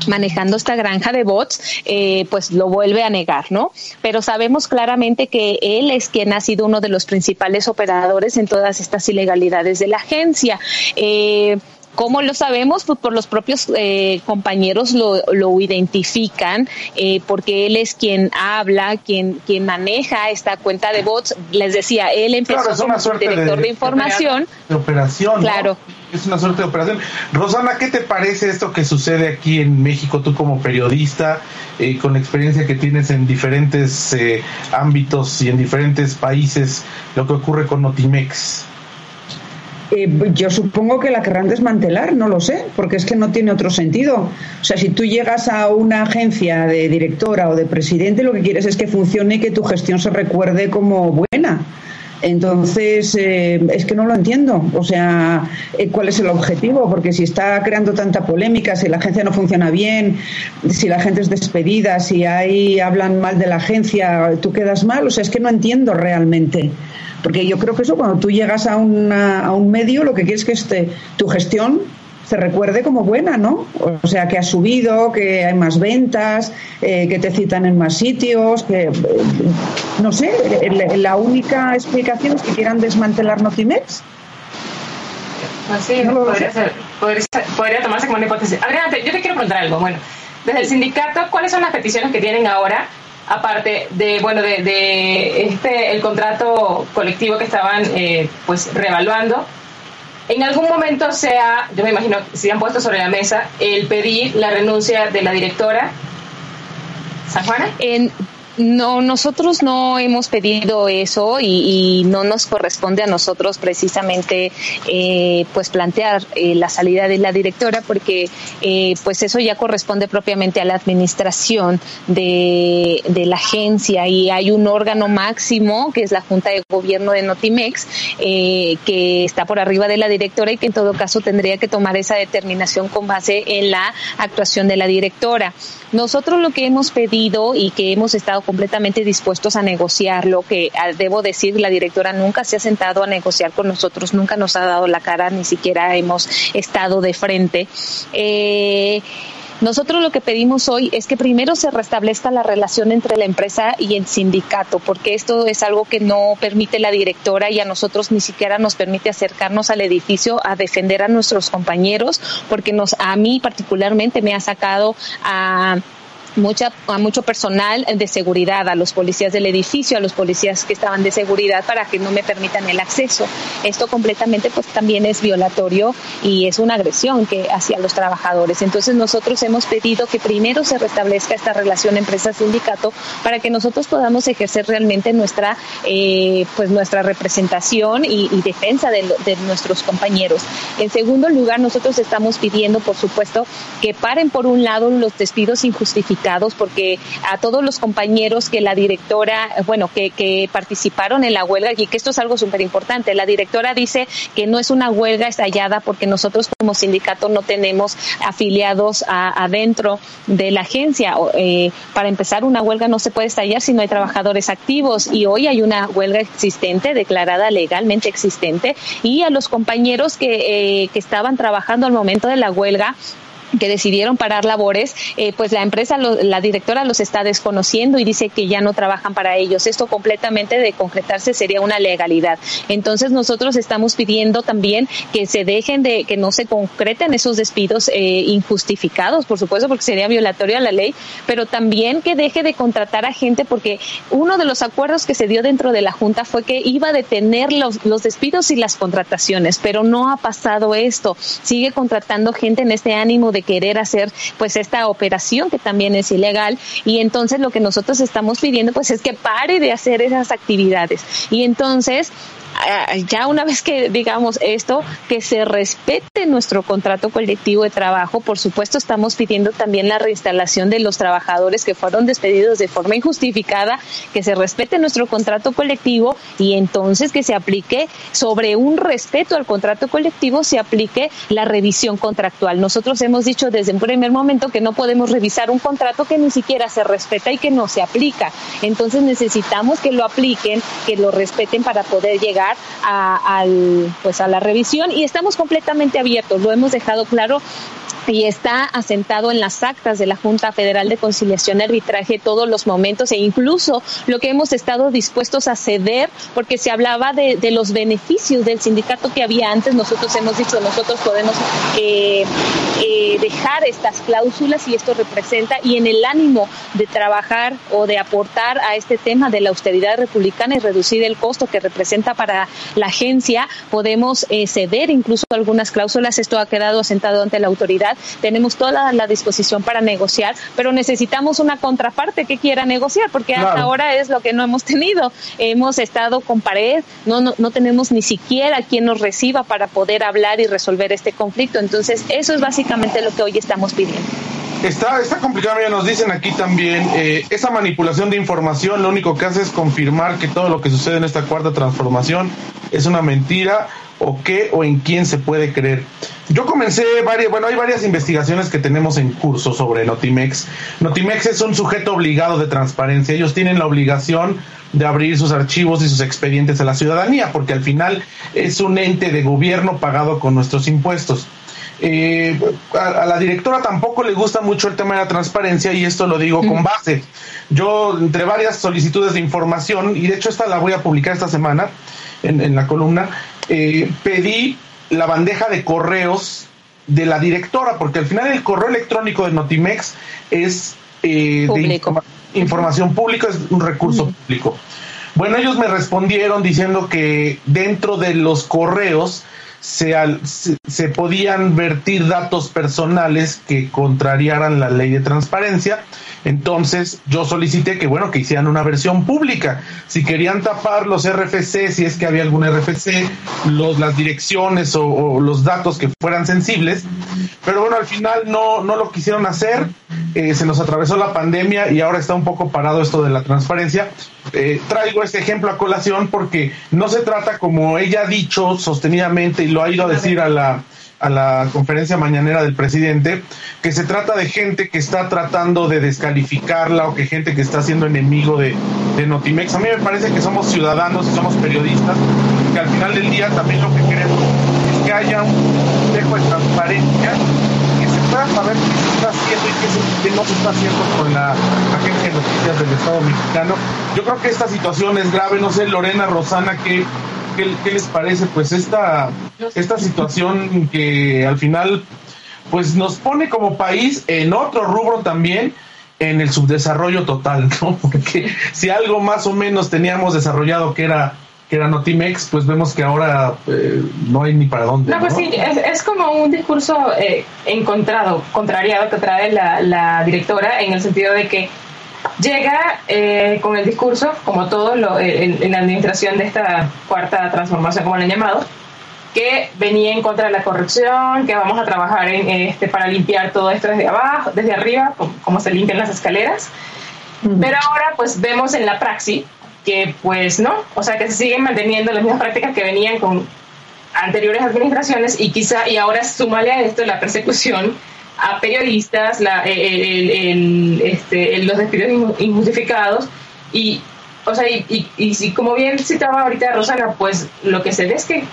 manejando esta granja de bots, pues lo vuelve a negar, ¿no? Pero sabemos claramente que él es quien ha sido uno de los principales operadores en toda estas ilegalidades de la agencia. Eh, ¿Cómo lo sabemos? Pues por los propios eh, compañeros lo, lo identifican, eh, porque él es quien habla, quien, quien maneja esta cuenta de bots. Les decía, él empezó como director de, información. De operación. Claro. Es una suerte de operación. Rosana, ¿qué te parece esto que sucede aquí en México, tú como periodista, eh, con la experiencia que tienes en diferentes eh, ámbitos y en diferentes países, lo que ocurre con Notimex? Eh, yo supongo que la querrán desmantelar, no lo sé, porque es que no tiene otro sentido. O sea, si tú llegas a una agencia de directora o de presidente, lo que quieres es que funcione y que tu gestión se recuerde como buena. Entonces, eh, es que no lo entiendo. O sea, eh, ¿cuál es el objetivo? Porque si está creando tanta polémica, si la agencia no funciona bien, si la gente es despedida, si ahí hablan mal de la agencia, tú quedas mal. O sea, es que no entiendo realmente. Porque yo creo que eso, cuando tú llegas a, una, a un medio, lo que quieres es que esté tu gestión se recuerde como buena, ¿no? O sea, que ha subido, que hay más ventas, eh, que te citan en más sitios, que eh, no sé, la única explicación es que quieran desmantelar Notimex. Así, no podría, ser, podría, tomarse como una hipótesis. Adriana, yo te quiero preguntar algo. Bueno, desde el sindicato, ¿cuáles son las peticiones que tienen ahora? Aparte de, bueno, de, de este, el contrato colectivo que estaban, eh, pues, reevaluando, en algún momento sea, yo me imagino, se han puesto sobre la mesa el pedir la renuncia de la directora. ¿San Juana? En, no, nosotros no hemos pedido eso y, no nos corresponde a nosotros precisamente eh, pues plantear eh, la salida de la directora porque eh, pues eso ya corresponde propiamente a la administración de, de, la agencia y hay un órgano máximo que es la Junta de Gobierno de Notimex que está por arriba de la directora y que en todo caso tendría que tomar esa determinación con base en la actuación de la directora. Nosotros lo que hemos pedido y que hemos estado completamente dispuestos a negociar, lo que ah, debo decir, la directora nunca se ha sentado a negociar con nosotros, nunca nos ha dado la cara, ni siquiera hemos estado de frente. Eh, nosotros lo que pedimos hoy es que primero se restablezca la relación entre la empresa y el sindicato, porque esto es algo que no permite la directora y a nosotros ni siquiera nos permite acercarnos al edificio a defender a nuestros compañeros, porque nos a mí particularmente me ha sacado a mucha, a mucho personal de seguridad, a los policías del edificio, a los policías que estaban de seguridad para que no me permitan el acceso. Esto completamente pues también es violatorio y es una agresión que hacia los trabajadores. Entonces nosotros hemos pedido que primero se restablezca esta relación empresa-sindicato para que nosotros podamos ejercer realmente nuestra eh, pues nuestra representación y, defensa de, de nuestros compañeros. En segundo lugar, nosotros estamos pidiendo, por supuesto, que paren por un lado los despidos injustificados porque a todos los compañeros que la directora, bueno, que, que participaron en la huelga, y que esto es algo súper importante, la directora dice que no es una huelga estallada porque nosotros como sindicato no tenemos afiliados adentro de la agencia. Eh, para empezar, una huelga no se puede estallar si no hay trabajadores activos y hoy hay una huelga existente, declarada legalmente existente, y a los compañeros que, eh, que estaban trabajando al momento de la huelga, que decidieron parar labores, eh, pues la empresa, la directora los está desconociendo y dice que ya no trabajan para ellos. Esto completamente de concretarse sería una legalidad. Entonces nosotros estamos pidiendo también que se dejen de, que no se concreten esos despidos eh, injustificados, por supuesto, porque sería violatorio a la ley, pero también que deje de contratar a gente porque uno de los acuerdos que se dio dentro de la Junta fue que iba a detener los, los despidos y las contrataciones, pero no ha pasado esto. Sigue contratando gente en este ánimo de querer hacer pues esta operación que también es ilegal. Y entonces lo que nosotros estamos pidiendo pues es que pare de hacer esas actividades. Y entonces ya una vez que digamos esto, que se respete nuestro contrato colectivo de trabajo. Por supuesto, estamos pidiendo también la reinstalación de los trabajadores que fueron despedidos de forma injustificada, que se respete nuestro contrato colectivo y entonces que se aplique sobre un respeto al contrato colectivo, se aplique la revisión contractual. Nosotros hemos dicho desde un primer momento que no podemos revisar un contrato que ni siquiera se respeta y que no se aplica. Entonces necesitamos que lo apliquen, que lo respeten para poder llegar a, al, pues a la revisión y estamos completamente abiertos, lo hemos dejado claro y está asentado en las actas de la Junta Federal de Conciliación y Arbitraje todos los momentos e incluso lo que hemos estado dispuestos a ceder porque se hablaba de, de los beneficios del sindicato que había antes. Nosotros hemos dicho, nosotros podemos eh, eh, dejar estas cláusulas y esto representa y en el ánimo de trabajar o de aportar a este tema de la austeridad republicana y reducir el costo que representa para la agencia, podemos eh, ceder incluso algunas cláusulas. Esto ha quedado asentado ante la autoridad tenemos toda la, disposición para negociar, pero necesitamos una contraparte que quiera negociar, porque hasta ahora es lo que no hemos tenido. Hemos estado con pared, no, no, no tenemos ni siquiera quien nos reciba para poder hablar y resolver este conflicto. Entonces, eso es básicamente lo que hoy estamos pidiendo. Está, está complicado, ya nos dicen aquí también, eh, esa manipulación de información lo único que hace es confirmar que todo lo que sucede en esta cuarta transformación es una mentira o qué o en quién se puede creer. Yo comencé varias, bueno, hay varias investigaciones que tenemos en curso sobre Notimex. Notimex es un sujeto obligado de transparencia. Ellos tienen la obligación de abrir sus archivos y sus expedientes a la ciudadanía, porque al final es un ente de gobierno pagado con nuestros impuestos. Eh, a, la directora tampoco le gusta mucho el tema de la transparencia y esto lo digo con base. Yo, entre varias solicitudes de información, y de hecho esta la voy a publicar esta semana en, en la columna, eh, pedí la bandeja de correos de la directora, porque al final el correo electrónico de Notimex es eh, de información pública, es un recurso público. Bueno, ellos me respondieron diciendo que dentro de los correos se, se, podían vertir datos personales que contrariaran la ley de transparencia. Entonces yo solicité que bueno que hicieran una versión pública. Si querían tapar los RFC, si es que había algún RFC, los, las direcciones o, los datos que fueran sensibles. Pero bueno, al final no, no lo quisieron hacer. Eh, se nos atravesó la pandemia y ahora está un poco parado esto de la transparencia. Eh, traigo este ejemplo a colación porque no se trata como ella ha dicho sostenidamente y lo ha ido a decir a la, a la conferencia mañanera del presidente, que se trata de gente que está tratando de descalificarla o que gente que está siendo enemigo de, Notimex. A mí me parece que somos ciudadanos y somos periodistas, que al final del día también lo que queremos es que haya un dejo de transparencia pueda saber qué se está haciendo y qué, no se está haciendo con la agencia de noticias del Estado mexicano. Yo creo que esta situación es grave, no sé, Lorena, Rosana, ¿qué, qué, les parece? Pues esta, esta situación que al final pues nos pone como país en otro rubro también en el subdesarrollo total, ¿no? Porque si algo más o menos teníamos desarrollado que era que era Notimex, pues vemos que ahora eh, no hay ni para dónde. No, pues sí, es, como un discurso eh, encontrado, contrariado que trae la, directora, en el sentido de que llega eh, con el discurso, como todo lo, en, la administración de esta cuarta transformación, como lo han llamado, que venía en contra de la corrupción, que vamos a trabajar en, este para limpiar todo esto desde abajo, desde arriba, como, se limpian las escaleras. Pero ahora pues vemos en la praxis que pues no, o sea que se siguen manteniendo las mismas prácticas que venían con anteriores administraciones y quizá y ahora súmale a esto la persecución a periodistas, la, el, este, los despidos injustificados y o sea y, y, como bien citaba ahorita Rosana, pues lo que se ve es que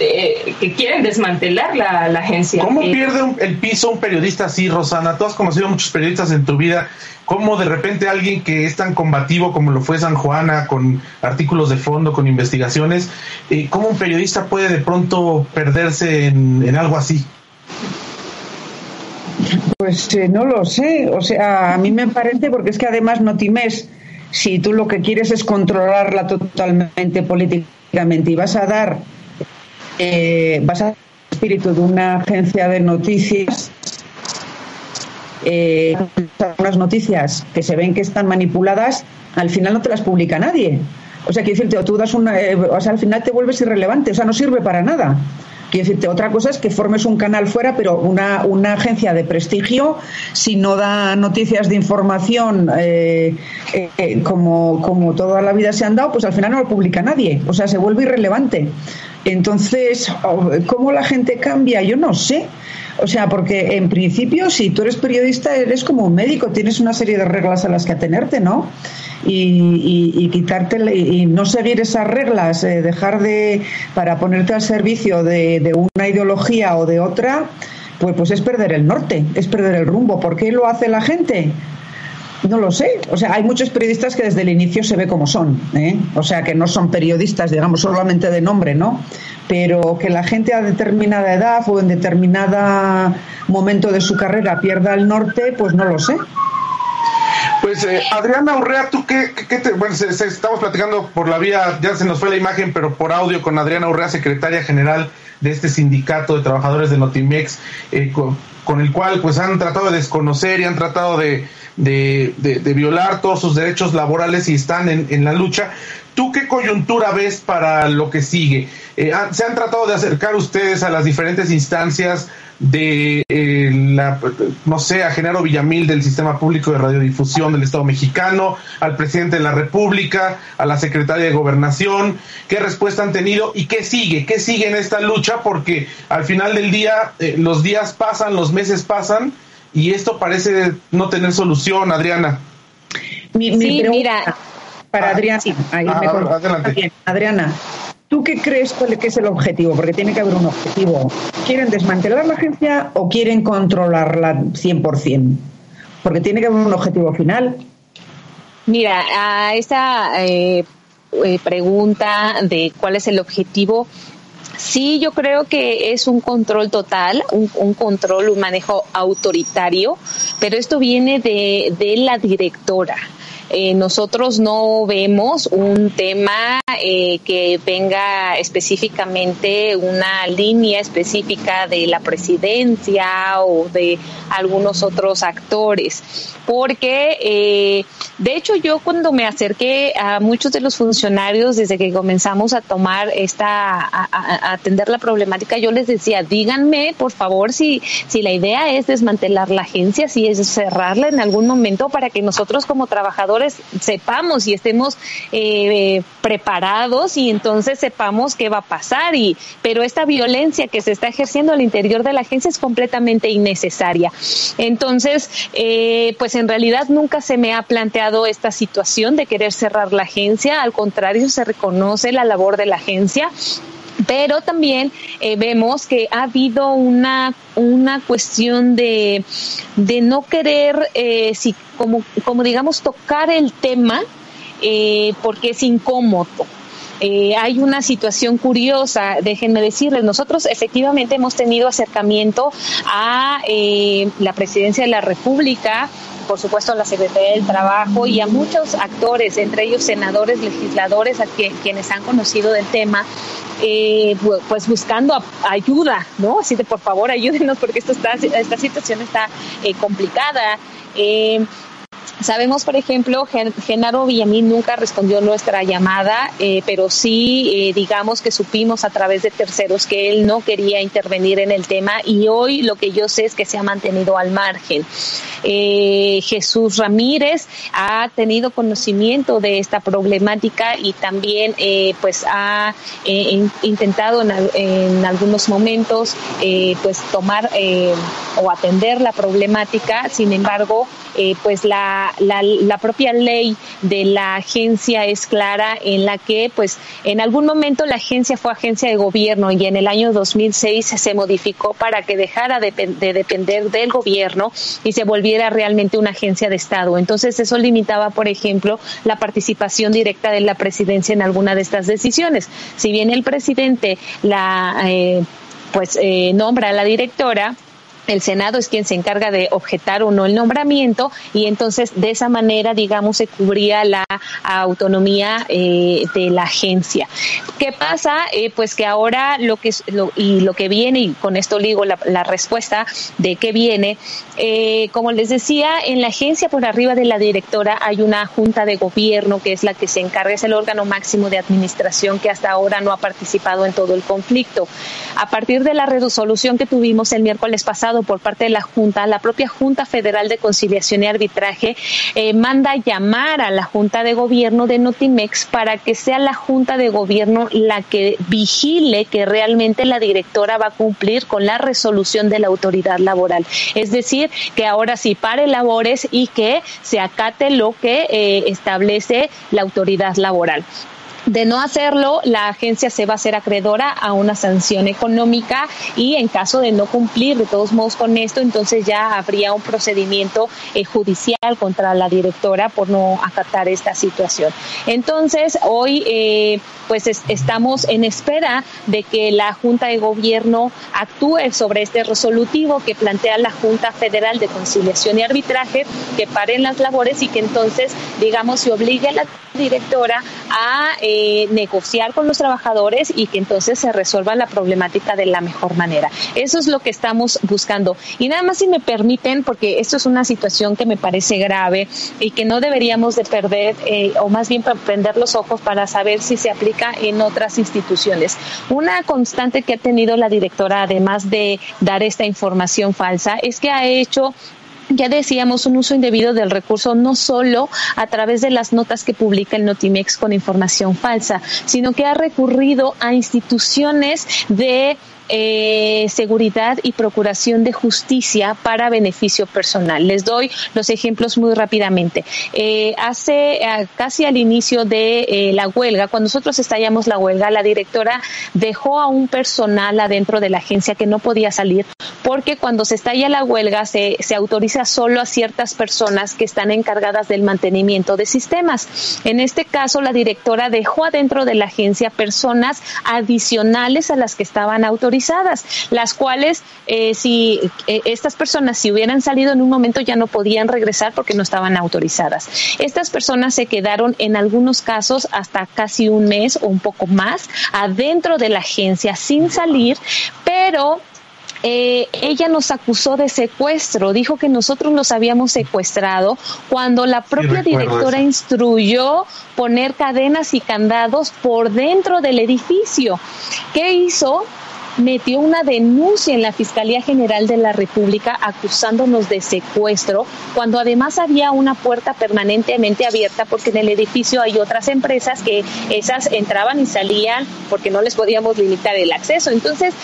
eh, que quieren desmantelar la, agencia. ¿Cómo pierde el piso un periodista así, Rosana? Tú has conocido muchos periodistas en tu vida. ¿Cómo de repente alguien que es tan combativo como lo fue San Juana, con artículos de fondo, con investigaciones, eh, cómo un periodista puede de pronto perderse en, algo así? Pues eh, no lo sé. O sea, a mí me parece, porque es que además no times, si tú lo que quieres es controlarla totalmente políticamente y vas a dar eh, basada en el espíritu de una agencia de noticias, eh, unas noticias que se ven que están manipuladas, al final no te las publica nadie. O sea, quiero decirte, tú das una, eh, o sea, al final te vuelves irrelevante, o sea, no sirve para nada. Quiero decirte, otra cosa es que formes un canal fuera, pero una, una agencia de prestigio, si no da noticias de información eh, eh, como, como toda la vida se han dado, pues al final no lo publica nadie. O sea, se vuelve irrelevante. Entonces, ¿cómo la gente cambia? Yo no sé. O sea, porque en principio, si tú eres periodista, eres como un médico, tienes una serie de reglas a las que atenerte, ¿no? Y, y, quitarte y no seguir esas reglas, eh, dejar de para ponerte al servicio de, una ideología o de otra, pues, pues es perder el norte, es perder el rumbo. ¿Por qué lo hace la gente? No lo sé. O sea, hay muchos periodistas que desde el inicio se ve como son. ¿eh? O sea, que no son periodistas, digamos, solamente de nombre, ¿no? Pero que la gente a determinada edad o en determinado momento de su carrera pierda el norte, pues no lo sé. Pues eh, Adriana Urrea, tú qué, qué te, bueno, estamos platicando por la vía, ya se nos fue la imagen, pero por audio con Adriana Urrea, secretaria general de este sindicato de trabajadores de Notimex, eh, con, el cual pues han tratado de desconocer y han tratado de, de, de, violar todos sus derechos laborales y están en, en, la lucha. ¿Tú qué coyuntura ves para lo que sigue? Eh, ¿Se han tratado de acercar ustedes a las diferentes instancias de eh, la, no sé, a Genaro Villamil del Sistema Público de Radiodifusión del Estado mexicano, al presidente de la República, a la secretaria de Gobernación, qué respuesta han tenido y qué sigue, qué sigue en esta lucha, porque al final del día eh, los días pasan, los meses pasan y esto parece no tener solución, Adriana. Mi, sí, mira, para Adriana, ahí ah, Adriana, ¿Tú qué crees cuál que es el objetivo? Porque tiene que haber un objetivo. ¿Quieren desmantelar la agencia o quieren controlarla 100%? Porque tiene que haber un objetivo final. Mira, a esta eh, eh, pregunta de cuál es el objetivo, Sí, yo creo que es un control total, un, control, un manejo autoritario, pero esto viene de, de la directora. Eh, nosotros no vemos un tema eh, que venga específicamente una línea específica de la presidencia o de algunos otros actores, porque eh, de hecho yo cuando me acerqué a muchos de los funcionarios desde que comenzamos a tomar esta, a, atender la problemática, yo les decía, díganme por favor si, si la idea es desmantelar la agencia, si es cerrarla en algún momento para que nosotros como trabajadores sepamos y estemos eh, preparados y entonces sepamos qué va a pasar. Y, pero esta violencia que se está ejerciendo al interior de la agencia es completamente innecesaria. Entonces, eh, pues en realidad nunca se me ha planteado esta situación de querer cerrar la agencia. Al contrario, se reconoce la labor de la agencia pero también eh, vemos que ha habido una, una cuestión de, de no querer, eh, si, como, como digamos, tocar el tema eh, porque es incómodo. hay una situación curiosa, déjenme decirles, nosotros efectivamente hemos tenido acercamiento a la presidencia de la República, por supuesto a la Secretaría del Trabajo y a muchos actores, entre ellos senadores, legisladores, a quienes han conocido del tema, eh, pues buscando ayuda, ¿no? Así de por favor ayúdenos porque esto está, esta situación está eh, complicada. Eh, Sabemos, por ejemplo, Genaro Villamín nunca respondió nuestra llamada, eh, pero sí, eh, digamos que supimos a través de terceros que él no quería intervenir en el tema y hoy lo que yo sé es que se ha mantenido al margen. Eh, Jesús Ramírez ha tenido conocimiento de esta problemática y también pues ha intentado en, en, algunos momentos pues tomar o atender la problemática, sin embargo, pues la la, propia ley de la agencia es clara en la que, pues, en algún momento la agencia fue agencia de gobierno y en el año 2006 se modificó para que dejara de, depender del gobierno y se volviera realmente una agencia de Estado. Entonces, eso limitaba, por ejemplo, la participación directa de la presidencia en alguna de estas decisiones. Si bien el presidente la, eh, pues, eh, nombra a la directora, el Senado es quien se encarga de objetar o no el nombramiento y entonces de esa manera, digamos, se cubría la autonomía eh, de la agencia. ¿Qué pasa? Eh, pues que ahora lo que lo, y lo que viene y con esto digo la, respuesta de qué viene, eh, como les decía, en la agencia por arriba de la directora hay una junta de gobierno que es la que se encarga, es el órgano máximo de administración que hasta ahora no ha participado en todo el conflicto. A partir de la resolución que tuvimos el miércoles pasado por parte de la Junta, la propia Junta Federal de Conciliación y Arbitraje eh, manda llamar a la Junta de Gobierno de Notimex para que sea la Junta de Gobierno la que vigile que realmente la directora va a cumplir con la resolución de la autoridad laboral. Es decir, que ahora sí pare labores y que se acate lo que eh, establece la autoridad laboral. De no hacerlo, la agencia se va a hacer acreedora a una sanción económica y en caso de no cumplir de todos modos con esto, entonces ya habría un procedimiento eh, judicial contra la directora por no acatar esta situación. Entonces, hoy eh, pues estamos en espera de que la Junta de Gobierno actúe sobre este resolutivo que plantea la Junta Federal de Conciliación y Arbitraje, que paren las labores y que entonces, digamos, se obligue a la directora a eh, negociar con los trabajadores y que entonces se resuelva la problemática de la mejor manera. Eso es lo que estamos buscando. Y nada más si me permiten, porque esto es una situación que me parece grave y que no deberíamos de perder, eh, o más bien prender los ojos para saber si se aplica en otras instituciones. Una constante que ha tenido la directora, además de dar esta información falsa, es que ha hecho ya decíamos, un uso indebido del recurso no solo a través de las notas que publica el Notimex con información falsa, sino que ha recurrido a instituciones de eh, seguridad y procuración de justicia para beneficio personal. Les doy los ejemplos muy rápidamente. Eh, hace eh, casi al inicio de la huelga, cuando nosotros estallamos la huelga, la directora dejó a un personal adentro de la agencia que no podía salir porque cuando se estalla la huelga se, se autoriza solo a ciertas personas que están encargadas del mantenimiento de sistemas. En este caso, la directora dejó adentro de la agencia personas adicionales a las que estaban autorizadas las cuales eh, si eh, estas personas si hubieran salido en un momento ya no podían regresar porque no estaban autorizadas. Estas personas se quedaron en algunos casos hasta casi un mes o un poco más adentro de la agencia sin salir, pero eh, ella nos acusó de secuestro, dijo que nosotros los habíamos secuestrado cuando la propia directora instruyó poner cadenas y candados por dentro del edificio. ¿Qué hizo? Metió una denuncia en la Fiscalía General de la República acusándonos de secuestro, cuando además había una puerta permanentemente abierta porque en el edificio hay otras empresas que esas entraban y salían porque no les podíamos limitar el acceso. Entonces,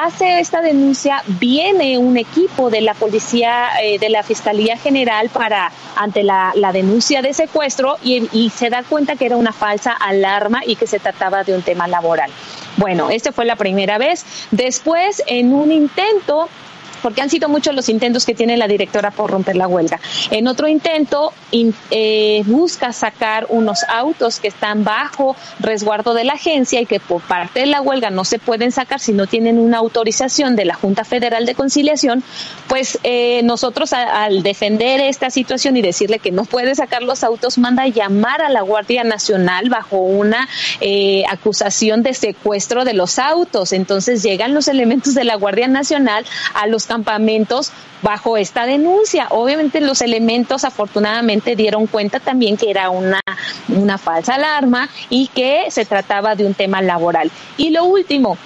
hace esta denuncia, viene un equipo de la policía, eh, de la Fiscalía General para, ante la, denuncia de secuestro y, y, se da cuenta que era una falsa alarma y que se trataba de un tema laboral. Bueno, esta fue la primera vez. Después, en un intento porque han sido muchos los intentos que tiene la directora por romper la huelga. En otro intento, eh, busca sacar unos autos que están bajo resguardo de la agencia y que por parte de la huelga no se pueden sacar si no tienen una autorización de la Junta Federal de Conciliación, pues eh, nosotros al defender esta situación y decirle que no puede sacar los autos, manda a llamar a la Guardia Nacional bajo una eh, acusación de secuestro de los autos. Entonces llegan los elementos de la Guardia Nacional a los campamentos bajo esta denuncia. Obviamente los elementos afortunadamente dieron cuenta también que era una, una falsa alarma y que se trataba de un tema laboral. Y lo último,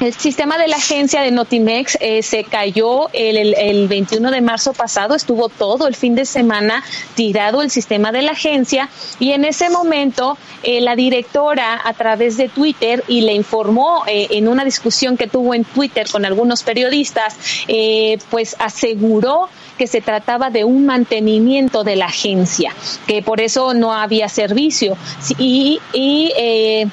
el sistema de la agencia de Notimex eh, se cayó el, el, 21 de marzo pasado, estuvo todo el fin de semana tirado el sistema de la agencia y en ese momento eh, la directora a través de Twitter y le informó eh, en una discusión que tuvo en Twitter con algunos periodistas, pues aseguró que se trataba de un mantenimiento de la agencia, que por eso no había servicio. Y, y eh,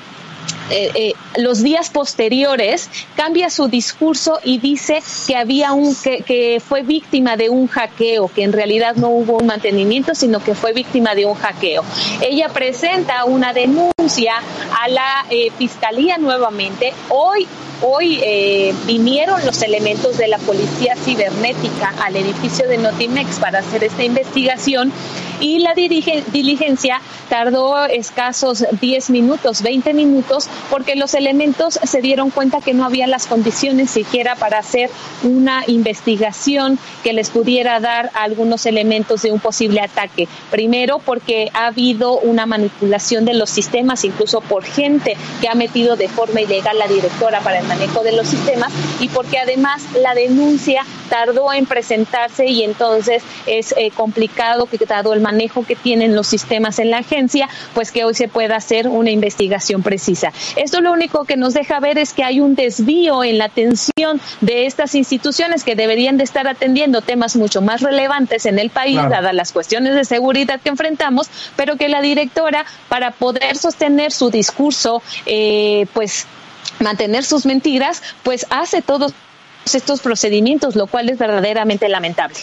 eh, los días posteriores cambia su discurso y dice que había un que, que, fue víctima de un hackeo, que en realidad no hubo un mantenimiento, sino que fue víctima de un hackeo. Ella presenta una denuncia a la eh, fiscalía nuevamente. Hoy Hoy eh, vinieron los elementos de la policía cibernética al edificio de Notimex para hacer esta investigación y la diligencia tardó escasos 10 minutos, 20 minutos, porque los elementos se dieron cuenta que no había las condiciones siquiera para hacer una investigación que les pudiera dar algunos elementos de un posible ataque. Primero, porque ha habido una manipulación de los sistemas, incluso por gente que ha metido de forma ilegal la directora para el manejo de los sistemas, y porque además la denuncia tardó en presentarse y entonces es eh, complicado que dado el manejo que tienen los sistemas en la agencia, pues que hoy se pueda hacer una investigación precisa. Esto lo único que nos deja ver es que hay un desvío en la atención de estas instituciones que deberían de estar atendiendo temas mucho más relevantes en el país, dadas las cuestiones de seguridad que enfrentamos, pero que la directora, para poder sostener su discurso, eh, pues mantener sus mentiras, pues hace todos estos procedimientos, lo cual es verdaderamente lamentable.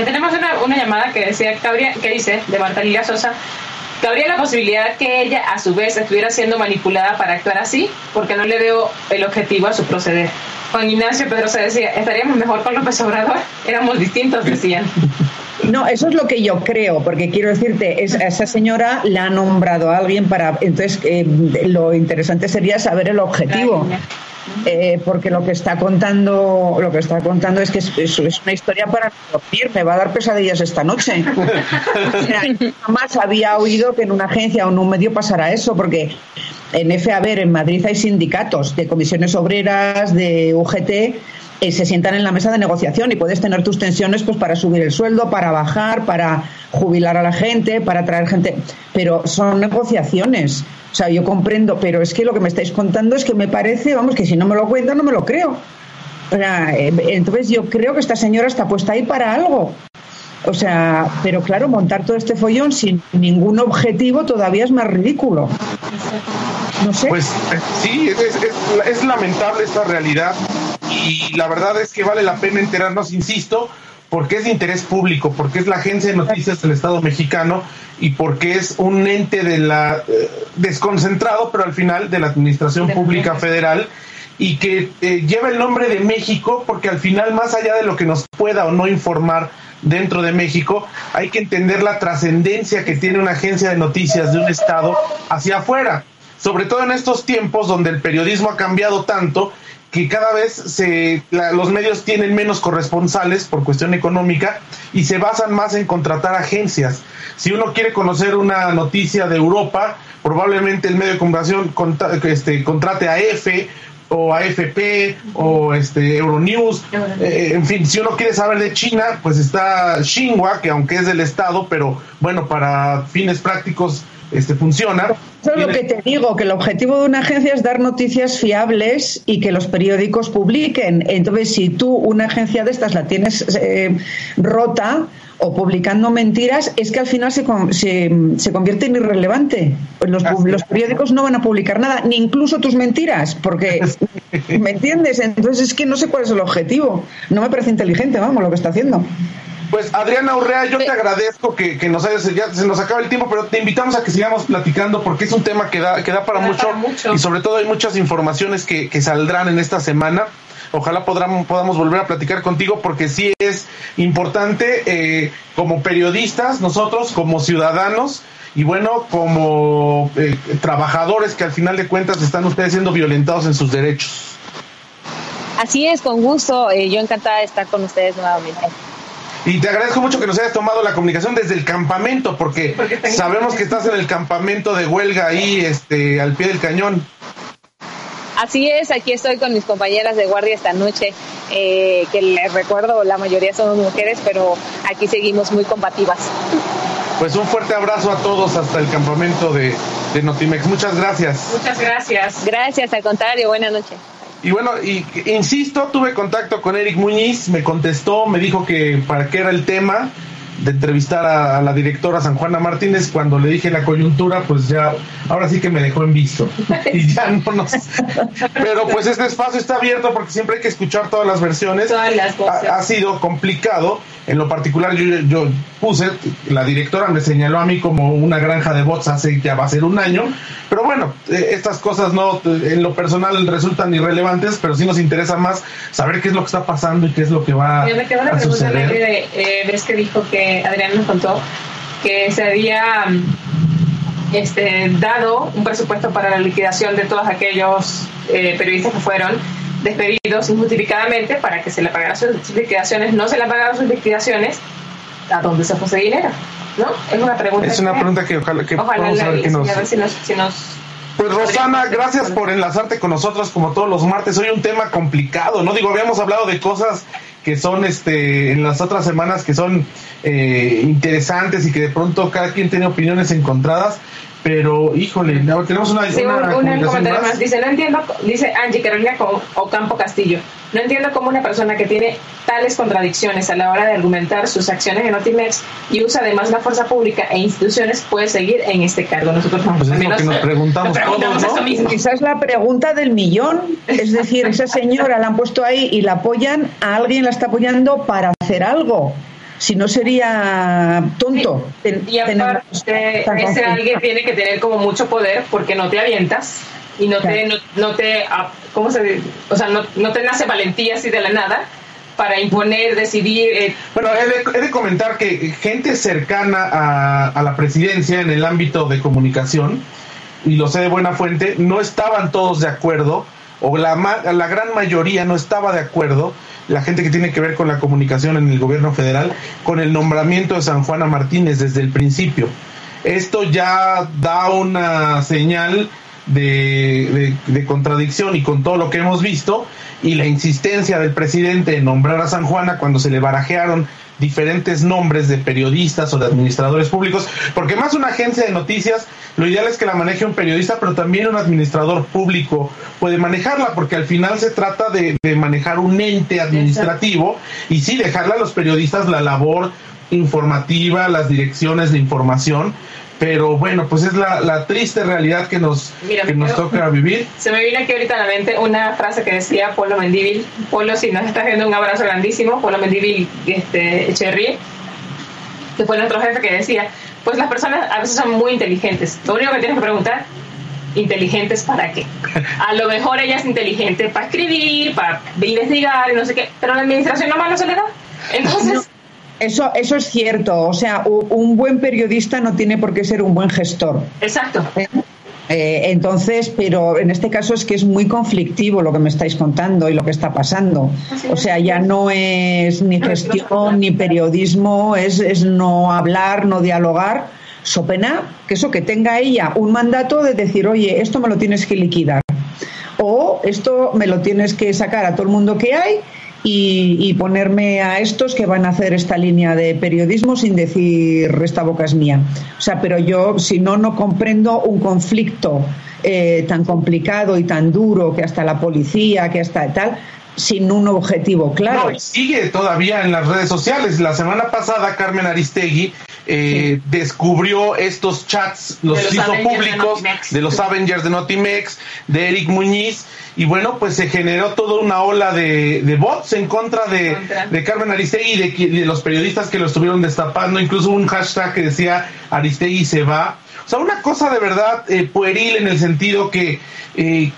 Tenemos una, llamada que decía que dice de Marta Liga Sosa que habría la posibilidad que ella a su vez estuviera siendo manipulada para actuar así, porque no le veo el objetivo a su proceder. Juan Ignacio Pedrosa decía, estaríamos mejor con López Obrador, éramos distintos, decían. No, eso es lo que yo creo, porque quiero decirte, esa señora la ha nombrado a alguien para. Entonces, eh, lo interesante sería saber el objetivo. Eh, porque lo que está contando lo que está contando es que es, es, una historia para dormir me va a dar pesadillas esta noche. Jamás había oído que en una agencia o en un medio pasara eso porque en FABER en Madrid hay sindicatos de comisiones obreras de UGT eh, se sientan en la mesa de negociación y puedes tener tus tensiones pues para subir el sueldo, para bajar, para jubilar a la gente, para traer gente, pero son negociaciones. O sea, yo comprendo, pero es que lo que me estáis contando es que me parece, vamos, que si no me lo cuentan no me lo creo. O sea, eh, entonces yo creo que esta señora está puesta ahí para algo. O sea, pero claro, montar todo este follón sin ningún objetivo todavía es más ridículo. No sé. Pues eh, sí, es, es lamentable esta realidad y la verdad es que vale la pena enterarnos, insisto, porque es de interés público, porque es la agencia de noticias del Estado mexicano y porque es un ente de la eh, desconcentrado, pero al final de la Administración Pública Federal y que eh, lleva el nombre de México porque al final más allá de lo que nos pueda o no informar dentro de México, hay que entender la trascendencia que tiene una agencia de noticias de un estado hacia afuera, sobre todo en estos tiempos donde el periodismo ha cambiado tanto que cada vez se, los medios tienen menos corresponsales por cuestión económica y se basan más en contratar agencias. Si uno quiere conocer una noticia de Europa, probablemente el medio de comunicación este, contrate a EFE o AFP o este Euronews, eh, en fin, si uno quiere saber de China, pues está Xinhua, que aunque es del Estado, pero bueno, para fines prácticos este, funciona. Eso es lo que te digo, que el objetivo de una agencia es dar noticias fiables y que los periódicos publiquen. Entonces, si tú una agencia de estas la tienes eh, rota o publicando mentiras, es que al final se, se, convierte en irrelevante. Los, los, periódicos no van a publicar nada, ni incluso tus mentiras, porque, ¿me entiendes? Entonces es que no sé cuál es el objetivo. No me parece inteligente, vamos, lo que está haciendo. Pues Adriana Urrea, yo te agradezco que, nos hayas, ya se nos acaba el tiempo, pero te invitamos a que sigamos platicando porque es un tema que da, que da para, mucho, y sobre todo hay muchas informaciones que, que saldrán en esta semana. Ojalá podamos, podamos volver a platicar contigo porque sí es importante eh, como periodistas, nosotros como ciudadanos y bueno, como eh, trabajadores que al final de cuentas están ustedes siendo violentados en sus derechos. Así es, con gusto. Eh, yo encantada de estar con ustedes nuevamente. Y te agradezco mucho que nos hayas tomado la comunicación desde el campamento, porque, sabemos que estás en el campamento de huelga ahí, este, al pie del cañón. Así es, aquí estoy con mis compañeras de guardia esta noche, eh, que les recuerdo, la mayoría son mujeres, pero aquí seguimos muy combativas. Pues un fuerte abrazo a todos hasta el campamento de, de Notimex. Muchas gracias. Muchas gracias. Gracias, al contrario, buenas noches. Y bueno, y, insisto, tuve contacto con Eric Muñiz, me contestó, me dijo que para qué era el tema de entrevistar a, la directora San Juana Martínez, cuando le dije la coyuntura, pues ya, ahora sí que me dejó en visto. Y ya no nos... Pero pues este espacio está abierto porque siempre hay que escuchar todas las versiones. Todas las ha, ha, sido complicado. En lo particular, yo, yo puse, la directora me señaló a mí como una granja de bots hace ya va a ser un año. Pero bueno, eh, estas cosas no, en lo personal resultan irrelevantes, pero sí nos interesa más saber qué es lo que está pasando y qué es lo que va me quedó a suceder. De, eh, ves que dijo que Adrián nos contó que se había este, dado un presupuesto para la liquidación de todos aquellos eh, periodistas que fueron despedidos injustificadamente para que se le pagaran sus liquidaciones, no se le pagaron sus liquidaciones, ¿a dónde se fue ese dinero? ¿No? Es una pregunta. Es una pregunta que ojalá que ojalá saber que nos... A ver si nos, si nos pues Rosana, gracias por enlazarte con nosotros como todos los martes. Hoy un tema complicado, ¿no? Digo, habíamos hablado de cosas que son este en las otras semanas que son eh, interesantes y que de pronto cada quien tiene opiniones encontradas pero híjole tenemos una, sí, un, comentario más. dice no entiendo dice Angie Carolina Ocampo Castillo no entiendo cómo una persona que tiene tales contradicciones a la hora de argumentar sus acciones en Otimex y usa además la fuerza pública e instituciones puede seguir en este cargo nosotros pues que nos preguntamos, todos, ¿no? esa es la pregunta del millón. Es decir esa señora la han puesto ahí y la apoyan a alguien la está apoyando para hacer algo si no sería tonto. y aparte, ese alguien tiene que tener como mucho poder porque no te avientas y no te, no, te, ah, ¿cómo se O sea, no, no te nace valentía así de la nada para imponer, decidir. Eh. Bueno, he de, comentar que gente cercana a, a, la presidencia en el ámbito de comunicación, y lo sé de buena fuente, no estaban todos de acuerdo, o la, la gran mayoría no estaba de acuerdo la gente que tiene que ver con la comunicación en el gobierno federal, con el nombramiento de San Juana Martínez desde el principio. Esto ya da una señal de, de, contradicción y con todo lo que hemos visto y la insistencia del presidente en nombrar a San Juana cuando se le barajearon diferentes nombres de periodistas o de administradores públicos, porque más una agencia de noticias, lo ideal es que la maneje un periodista, pero también un administrador público puede manejarla, porque al final se trata de, manejar un ente administrativo y sí dejarle a los periodistas la labor informativa, las direcciones de información, pero bueno, pues es la, triste realidad que nos, que nos toca vivir. Se me viene aquí ahorita a la mente una frase que decía Polo Mendívil. Polo, si nos estás viendo un abrazo grandísimo, Polo Mendívil este, Echeverría, que fue nuestro jefe que decía, pues las personas a veces son muy inteligentes. Lo único que tienes que preguntar, inteligentes para qué. A lo mejor ella es inteligente para escribir, para investigar y no sé qué, pero la administración nomás no se le da. Entonces... Eso, eso es cierto. O sea, un buen periodista no tiene por qué ser un buen gestor. Exacto. ¿Eh? Eh, entonces, pero en este caso es que es muy conflictivo lo que me estáis contando y lo que está pasando. O sea, ya no es ni gestión ni periodismo, es, es no hablar, no dialogar. So pena que eso, que tenga ella un mandato de decir, oye, esto me lo tienes que liquidar. O esto me lo tienes que sacar a todo el mundo que hay y, ponerme a estos que van a hacer esta línea de periodismo sin decir esta boca es mía. O sea, pero yo, si no, no comprendo un conflicto eh, tan complicado y tan duro que hasta la policía, que hasta tal, sin un objetivo claro. No, sigue todavía en las redes sociales. La semana pasada Carmen Aristegui eh, descubrió estos chats, los, hizo públicos de, los Avengers de Notimex, de Eric Muñiz, y bueno, pues se generó toda una ola de, bots en contra de, Carmen Aristegui y de, los periodistas que lo estuvieron destapando, incluso un hashtag que decía Aristegui se va. O sea, una cosa de verdad eh, pueril en el sentido que eh,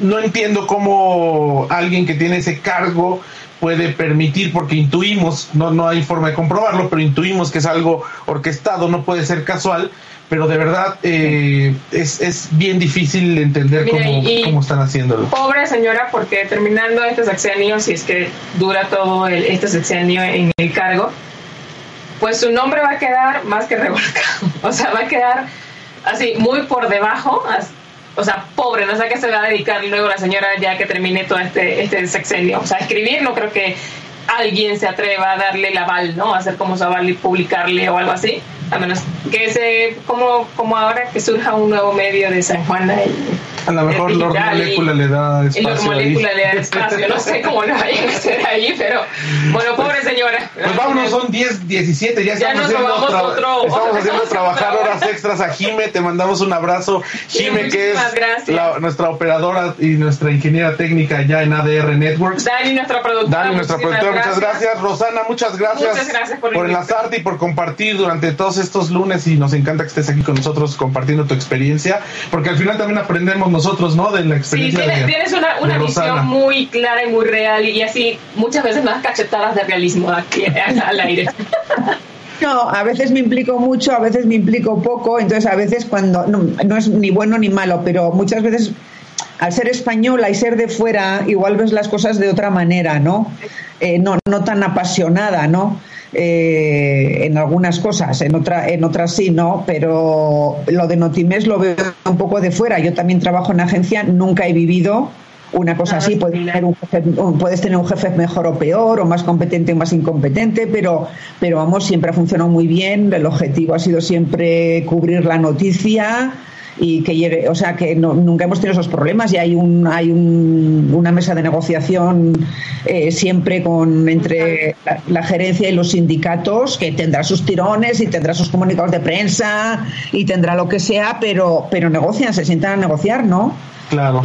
no entiendo cómo alguien que tiene ese cargo puede permitir, porque intuimos, no, no hay forma de comprobarlo, pero intuimos que es algo orquestado, no puede ser casual, pero de verdad eh, es, es bien difícil entender cómo, cómo, están haciéndolo. Pobre señora, porque terminando este sexenio, si es que dura todo el, este sexenio en el cargo, pues su nombre va a quedar más que revolcado, o sea, va a quedar así muy por debajo, o sea, pobre, no sé a qué se va a dedicar luego la señora ya que termine todo este, este sexenio. O sea, escribir no creo que alguien se atreva a darle el aval, ¿no? A hacer como su aval y publicarle o algo así. A menos que se, como, como ahora que surja un nuevo medio de San Juan. A lo mejor Lord Molécula le da espacio. Lord Molécula le da espacio. No sé cómo lo vayan a hacer ahí, pero bueno, pobre señora. Pues vámonos, son 10, 17. Ya, estamos, haciendo, otro, estamos haciendo trabajar horas extras a Jime. Te mandamos un abrazo. Jime, que es nuestra operadora y nuestra ingeniera técnica ya en ADR Networks. Dani, nuestra productora. Dani, nuestra productora. Muchas gracias. Rosana, muchas gracias. Muchas gracias por, por enlazarte y por compartir durante todos estos lunes. Y nos encanta que estés aquí con nosotros compartiendo tu experiencia. Porque al final también aprendemos nosotros, ¿no? De la experiencia. Sí, tienes, una, una visión muy clara y muy real y así muchas veces más cachetadas de realismo aquí al aire. No, a veces me implico mucho, a veces me implico poco, entonces a veces cuando, no, no, es ni bueno ni malo, pero muchas veces al ser española y ser de fuera, igual ves las cosas de otra manera, ¿no? Eh, no, no tan apasionada, ¿no? Eh, en algunas cosas, en, otra, en otras sí, ¿no? Pero lo de Notimes lo veo un poco de fuera. Yo también trabajo en agencia, nunca he vivido una cosa así. Puedes tener, un jefe, puedes tener un jefe mejor o peor, o más competente o más incompetente, pero, pero vamos, siempre ha funcionado muy bien. El objetivo ha sido siempre cubrir la noticia y que llegue, o sea, que nunca hemos tenido esos problemas y hay un, hay un, una mesa de negociación eh, siempre con entre la, gerencia y los sindicatos que tendrá sus tirones y tendrá sus comunicados de prensa y tendrá lo que sea, pero pero negocian, se sientan a negociar, ¿no? Claro.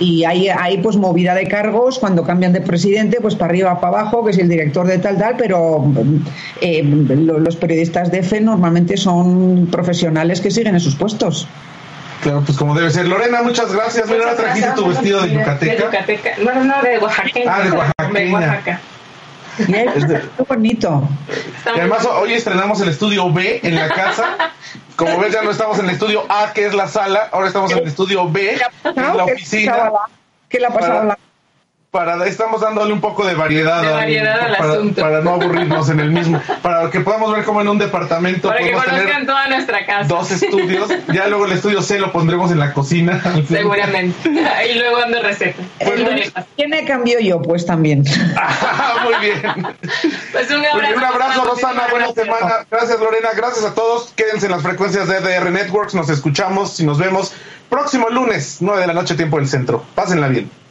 Y, hay, hay pues movida de cargos cuando cambian de presidente, pues para arriba, para abajo, que es el director de tal, tal, pero eh, los periodistas de FE normalmente son profesionales que siguen en sus puestos. Claro, pues como debe ser. Lorena, muchas gracias. Mira, trajiste tu vestido de yucateca. De yucateca. No, no, de Oaxaca. Ah, de Oaxaca. De Oaxaca. Qué bonito. Y además hoy estrenamos el estudio B en la casa. Como ves, ya no estamos en el estudio A, que es la sala, ahora estamos en el estudio B, que es la oficina. ¿Qué le ha pasado a la para estamos dándole un poco de variedad, al, para, asunto. para no aburrirnos en el mismo, para que podamos ver como en un departamento para que conozcan toda nuestra casa. Dos estudios, ya luego el estudio C lo pondremos en la cocina. Seguramente. y luego dando recetas. Pues, ¿Quién me cambió yo? Pues también. muy bien. Pues un abrazo. un abrazo, Rosana. Buena semana. Gracias, Lorena. Gracias a todos. Quédense en las frecuencias de DR Networks. Nos escuchamos y nos vemos próximo lunes, 9 de la noche, tiempo del centro. Pásenla bien.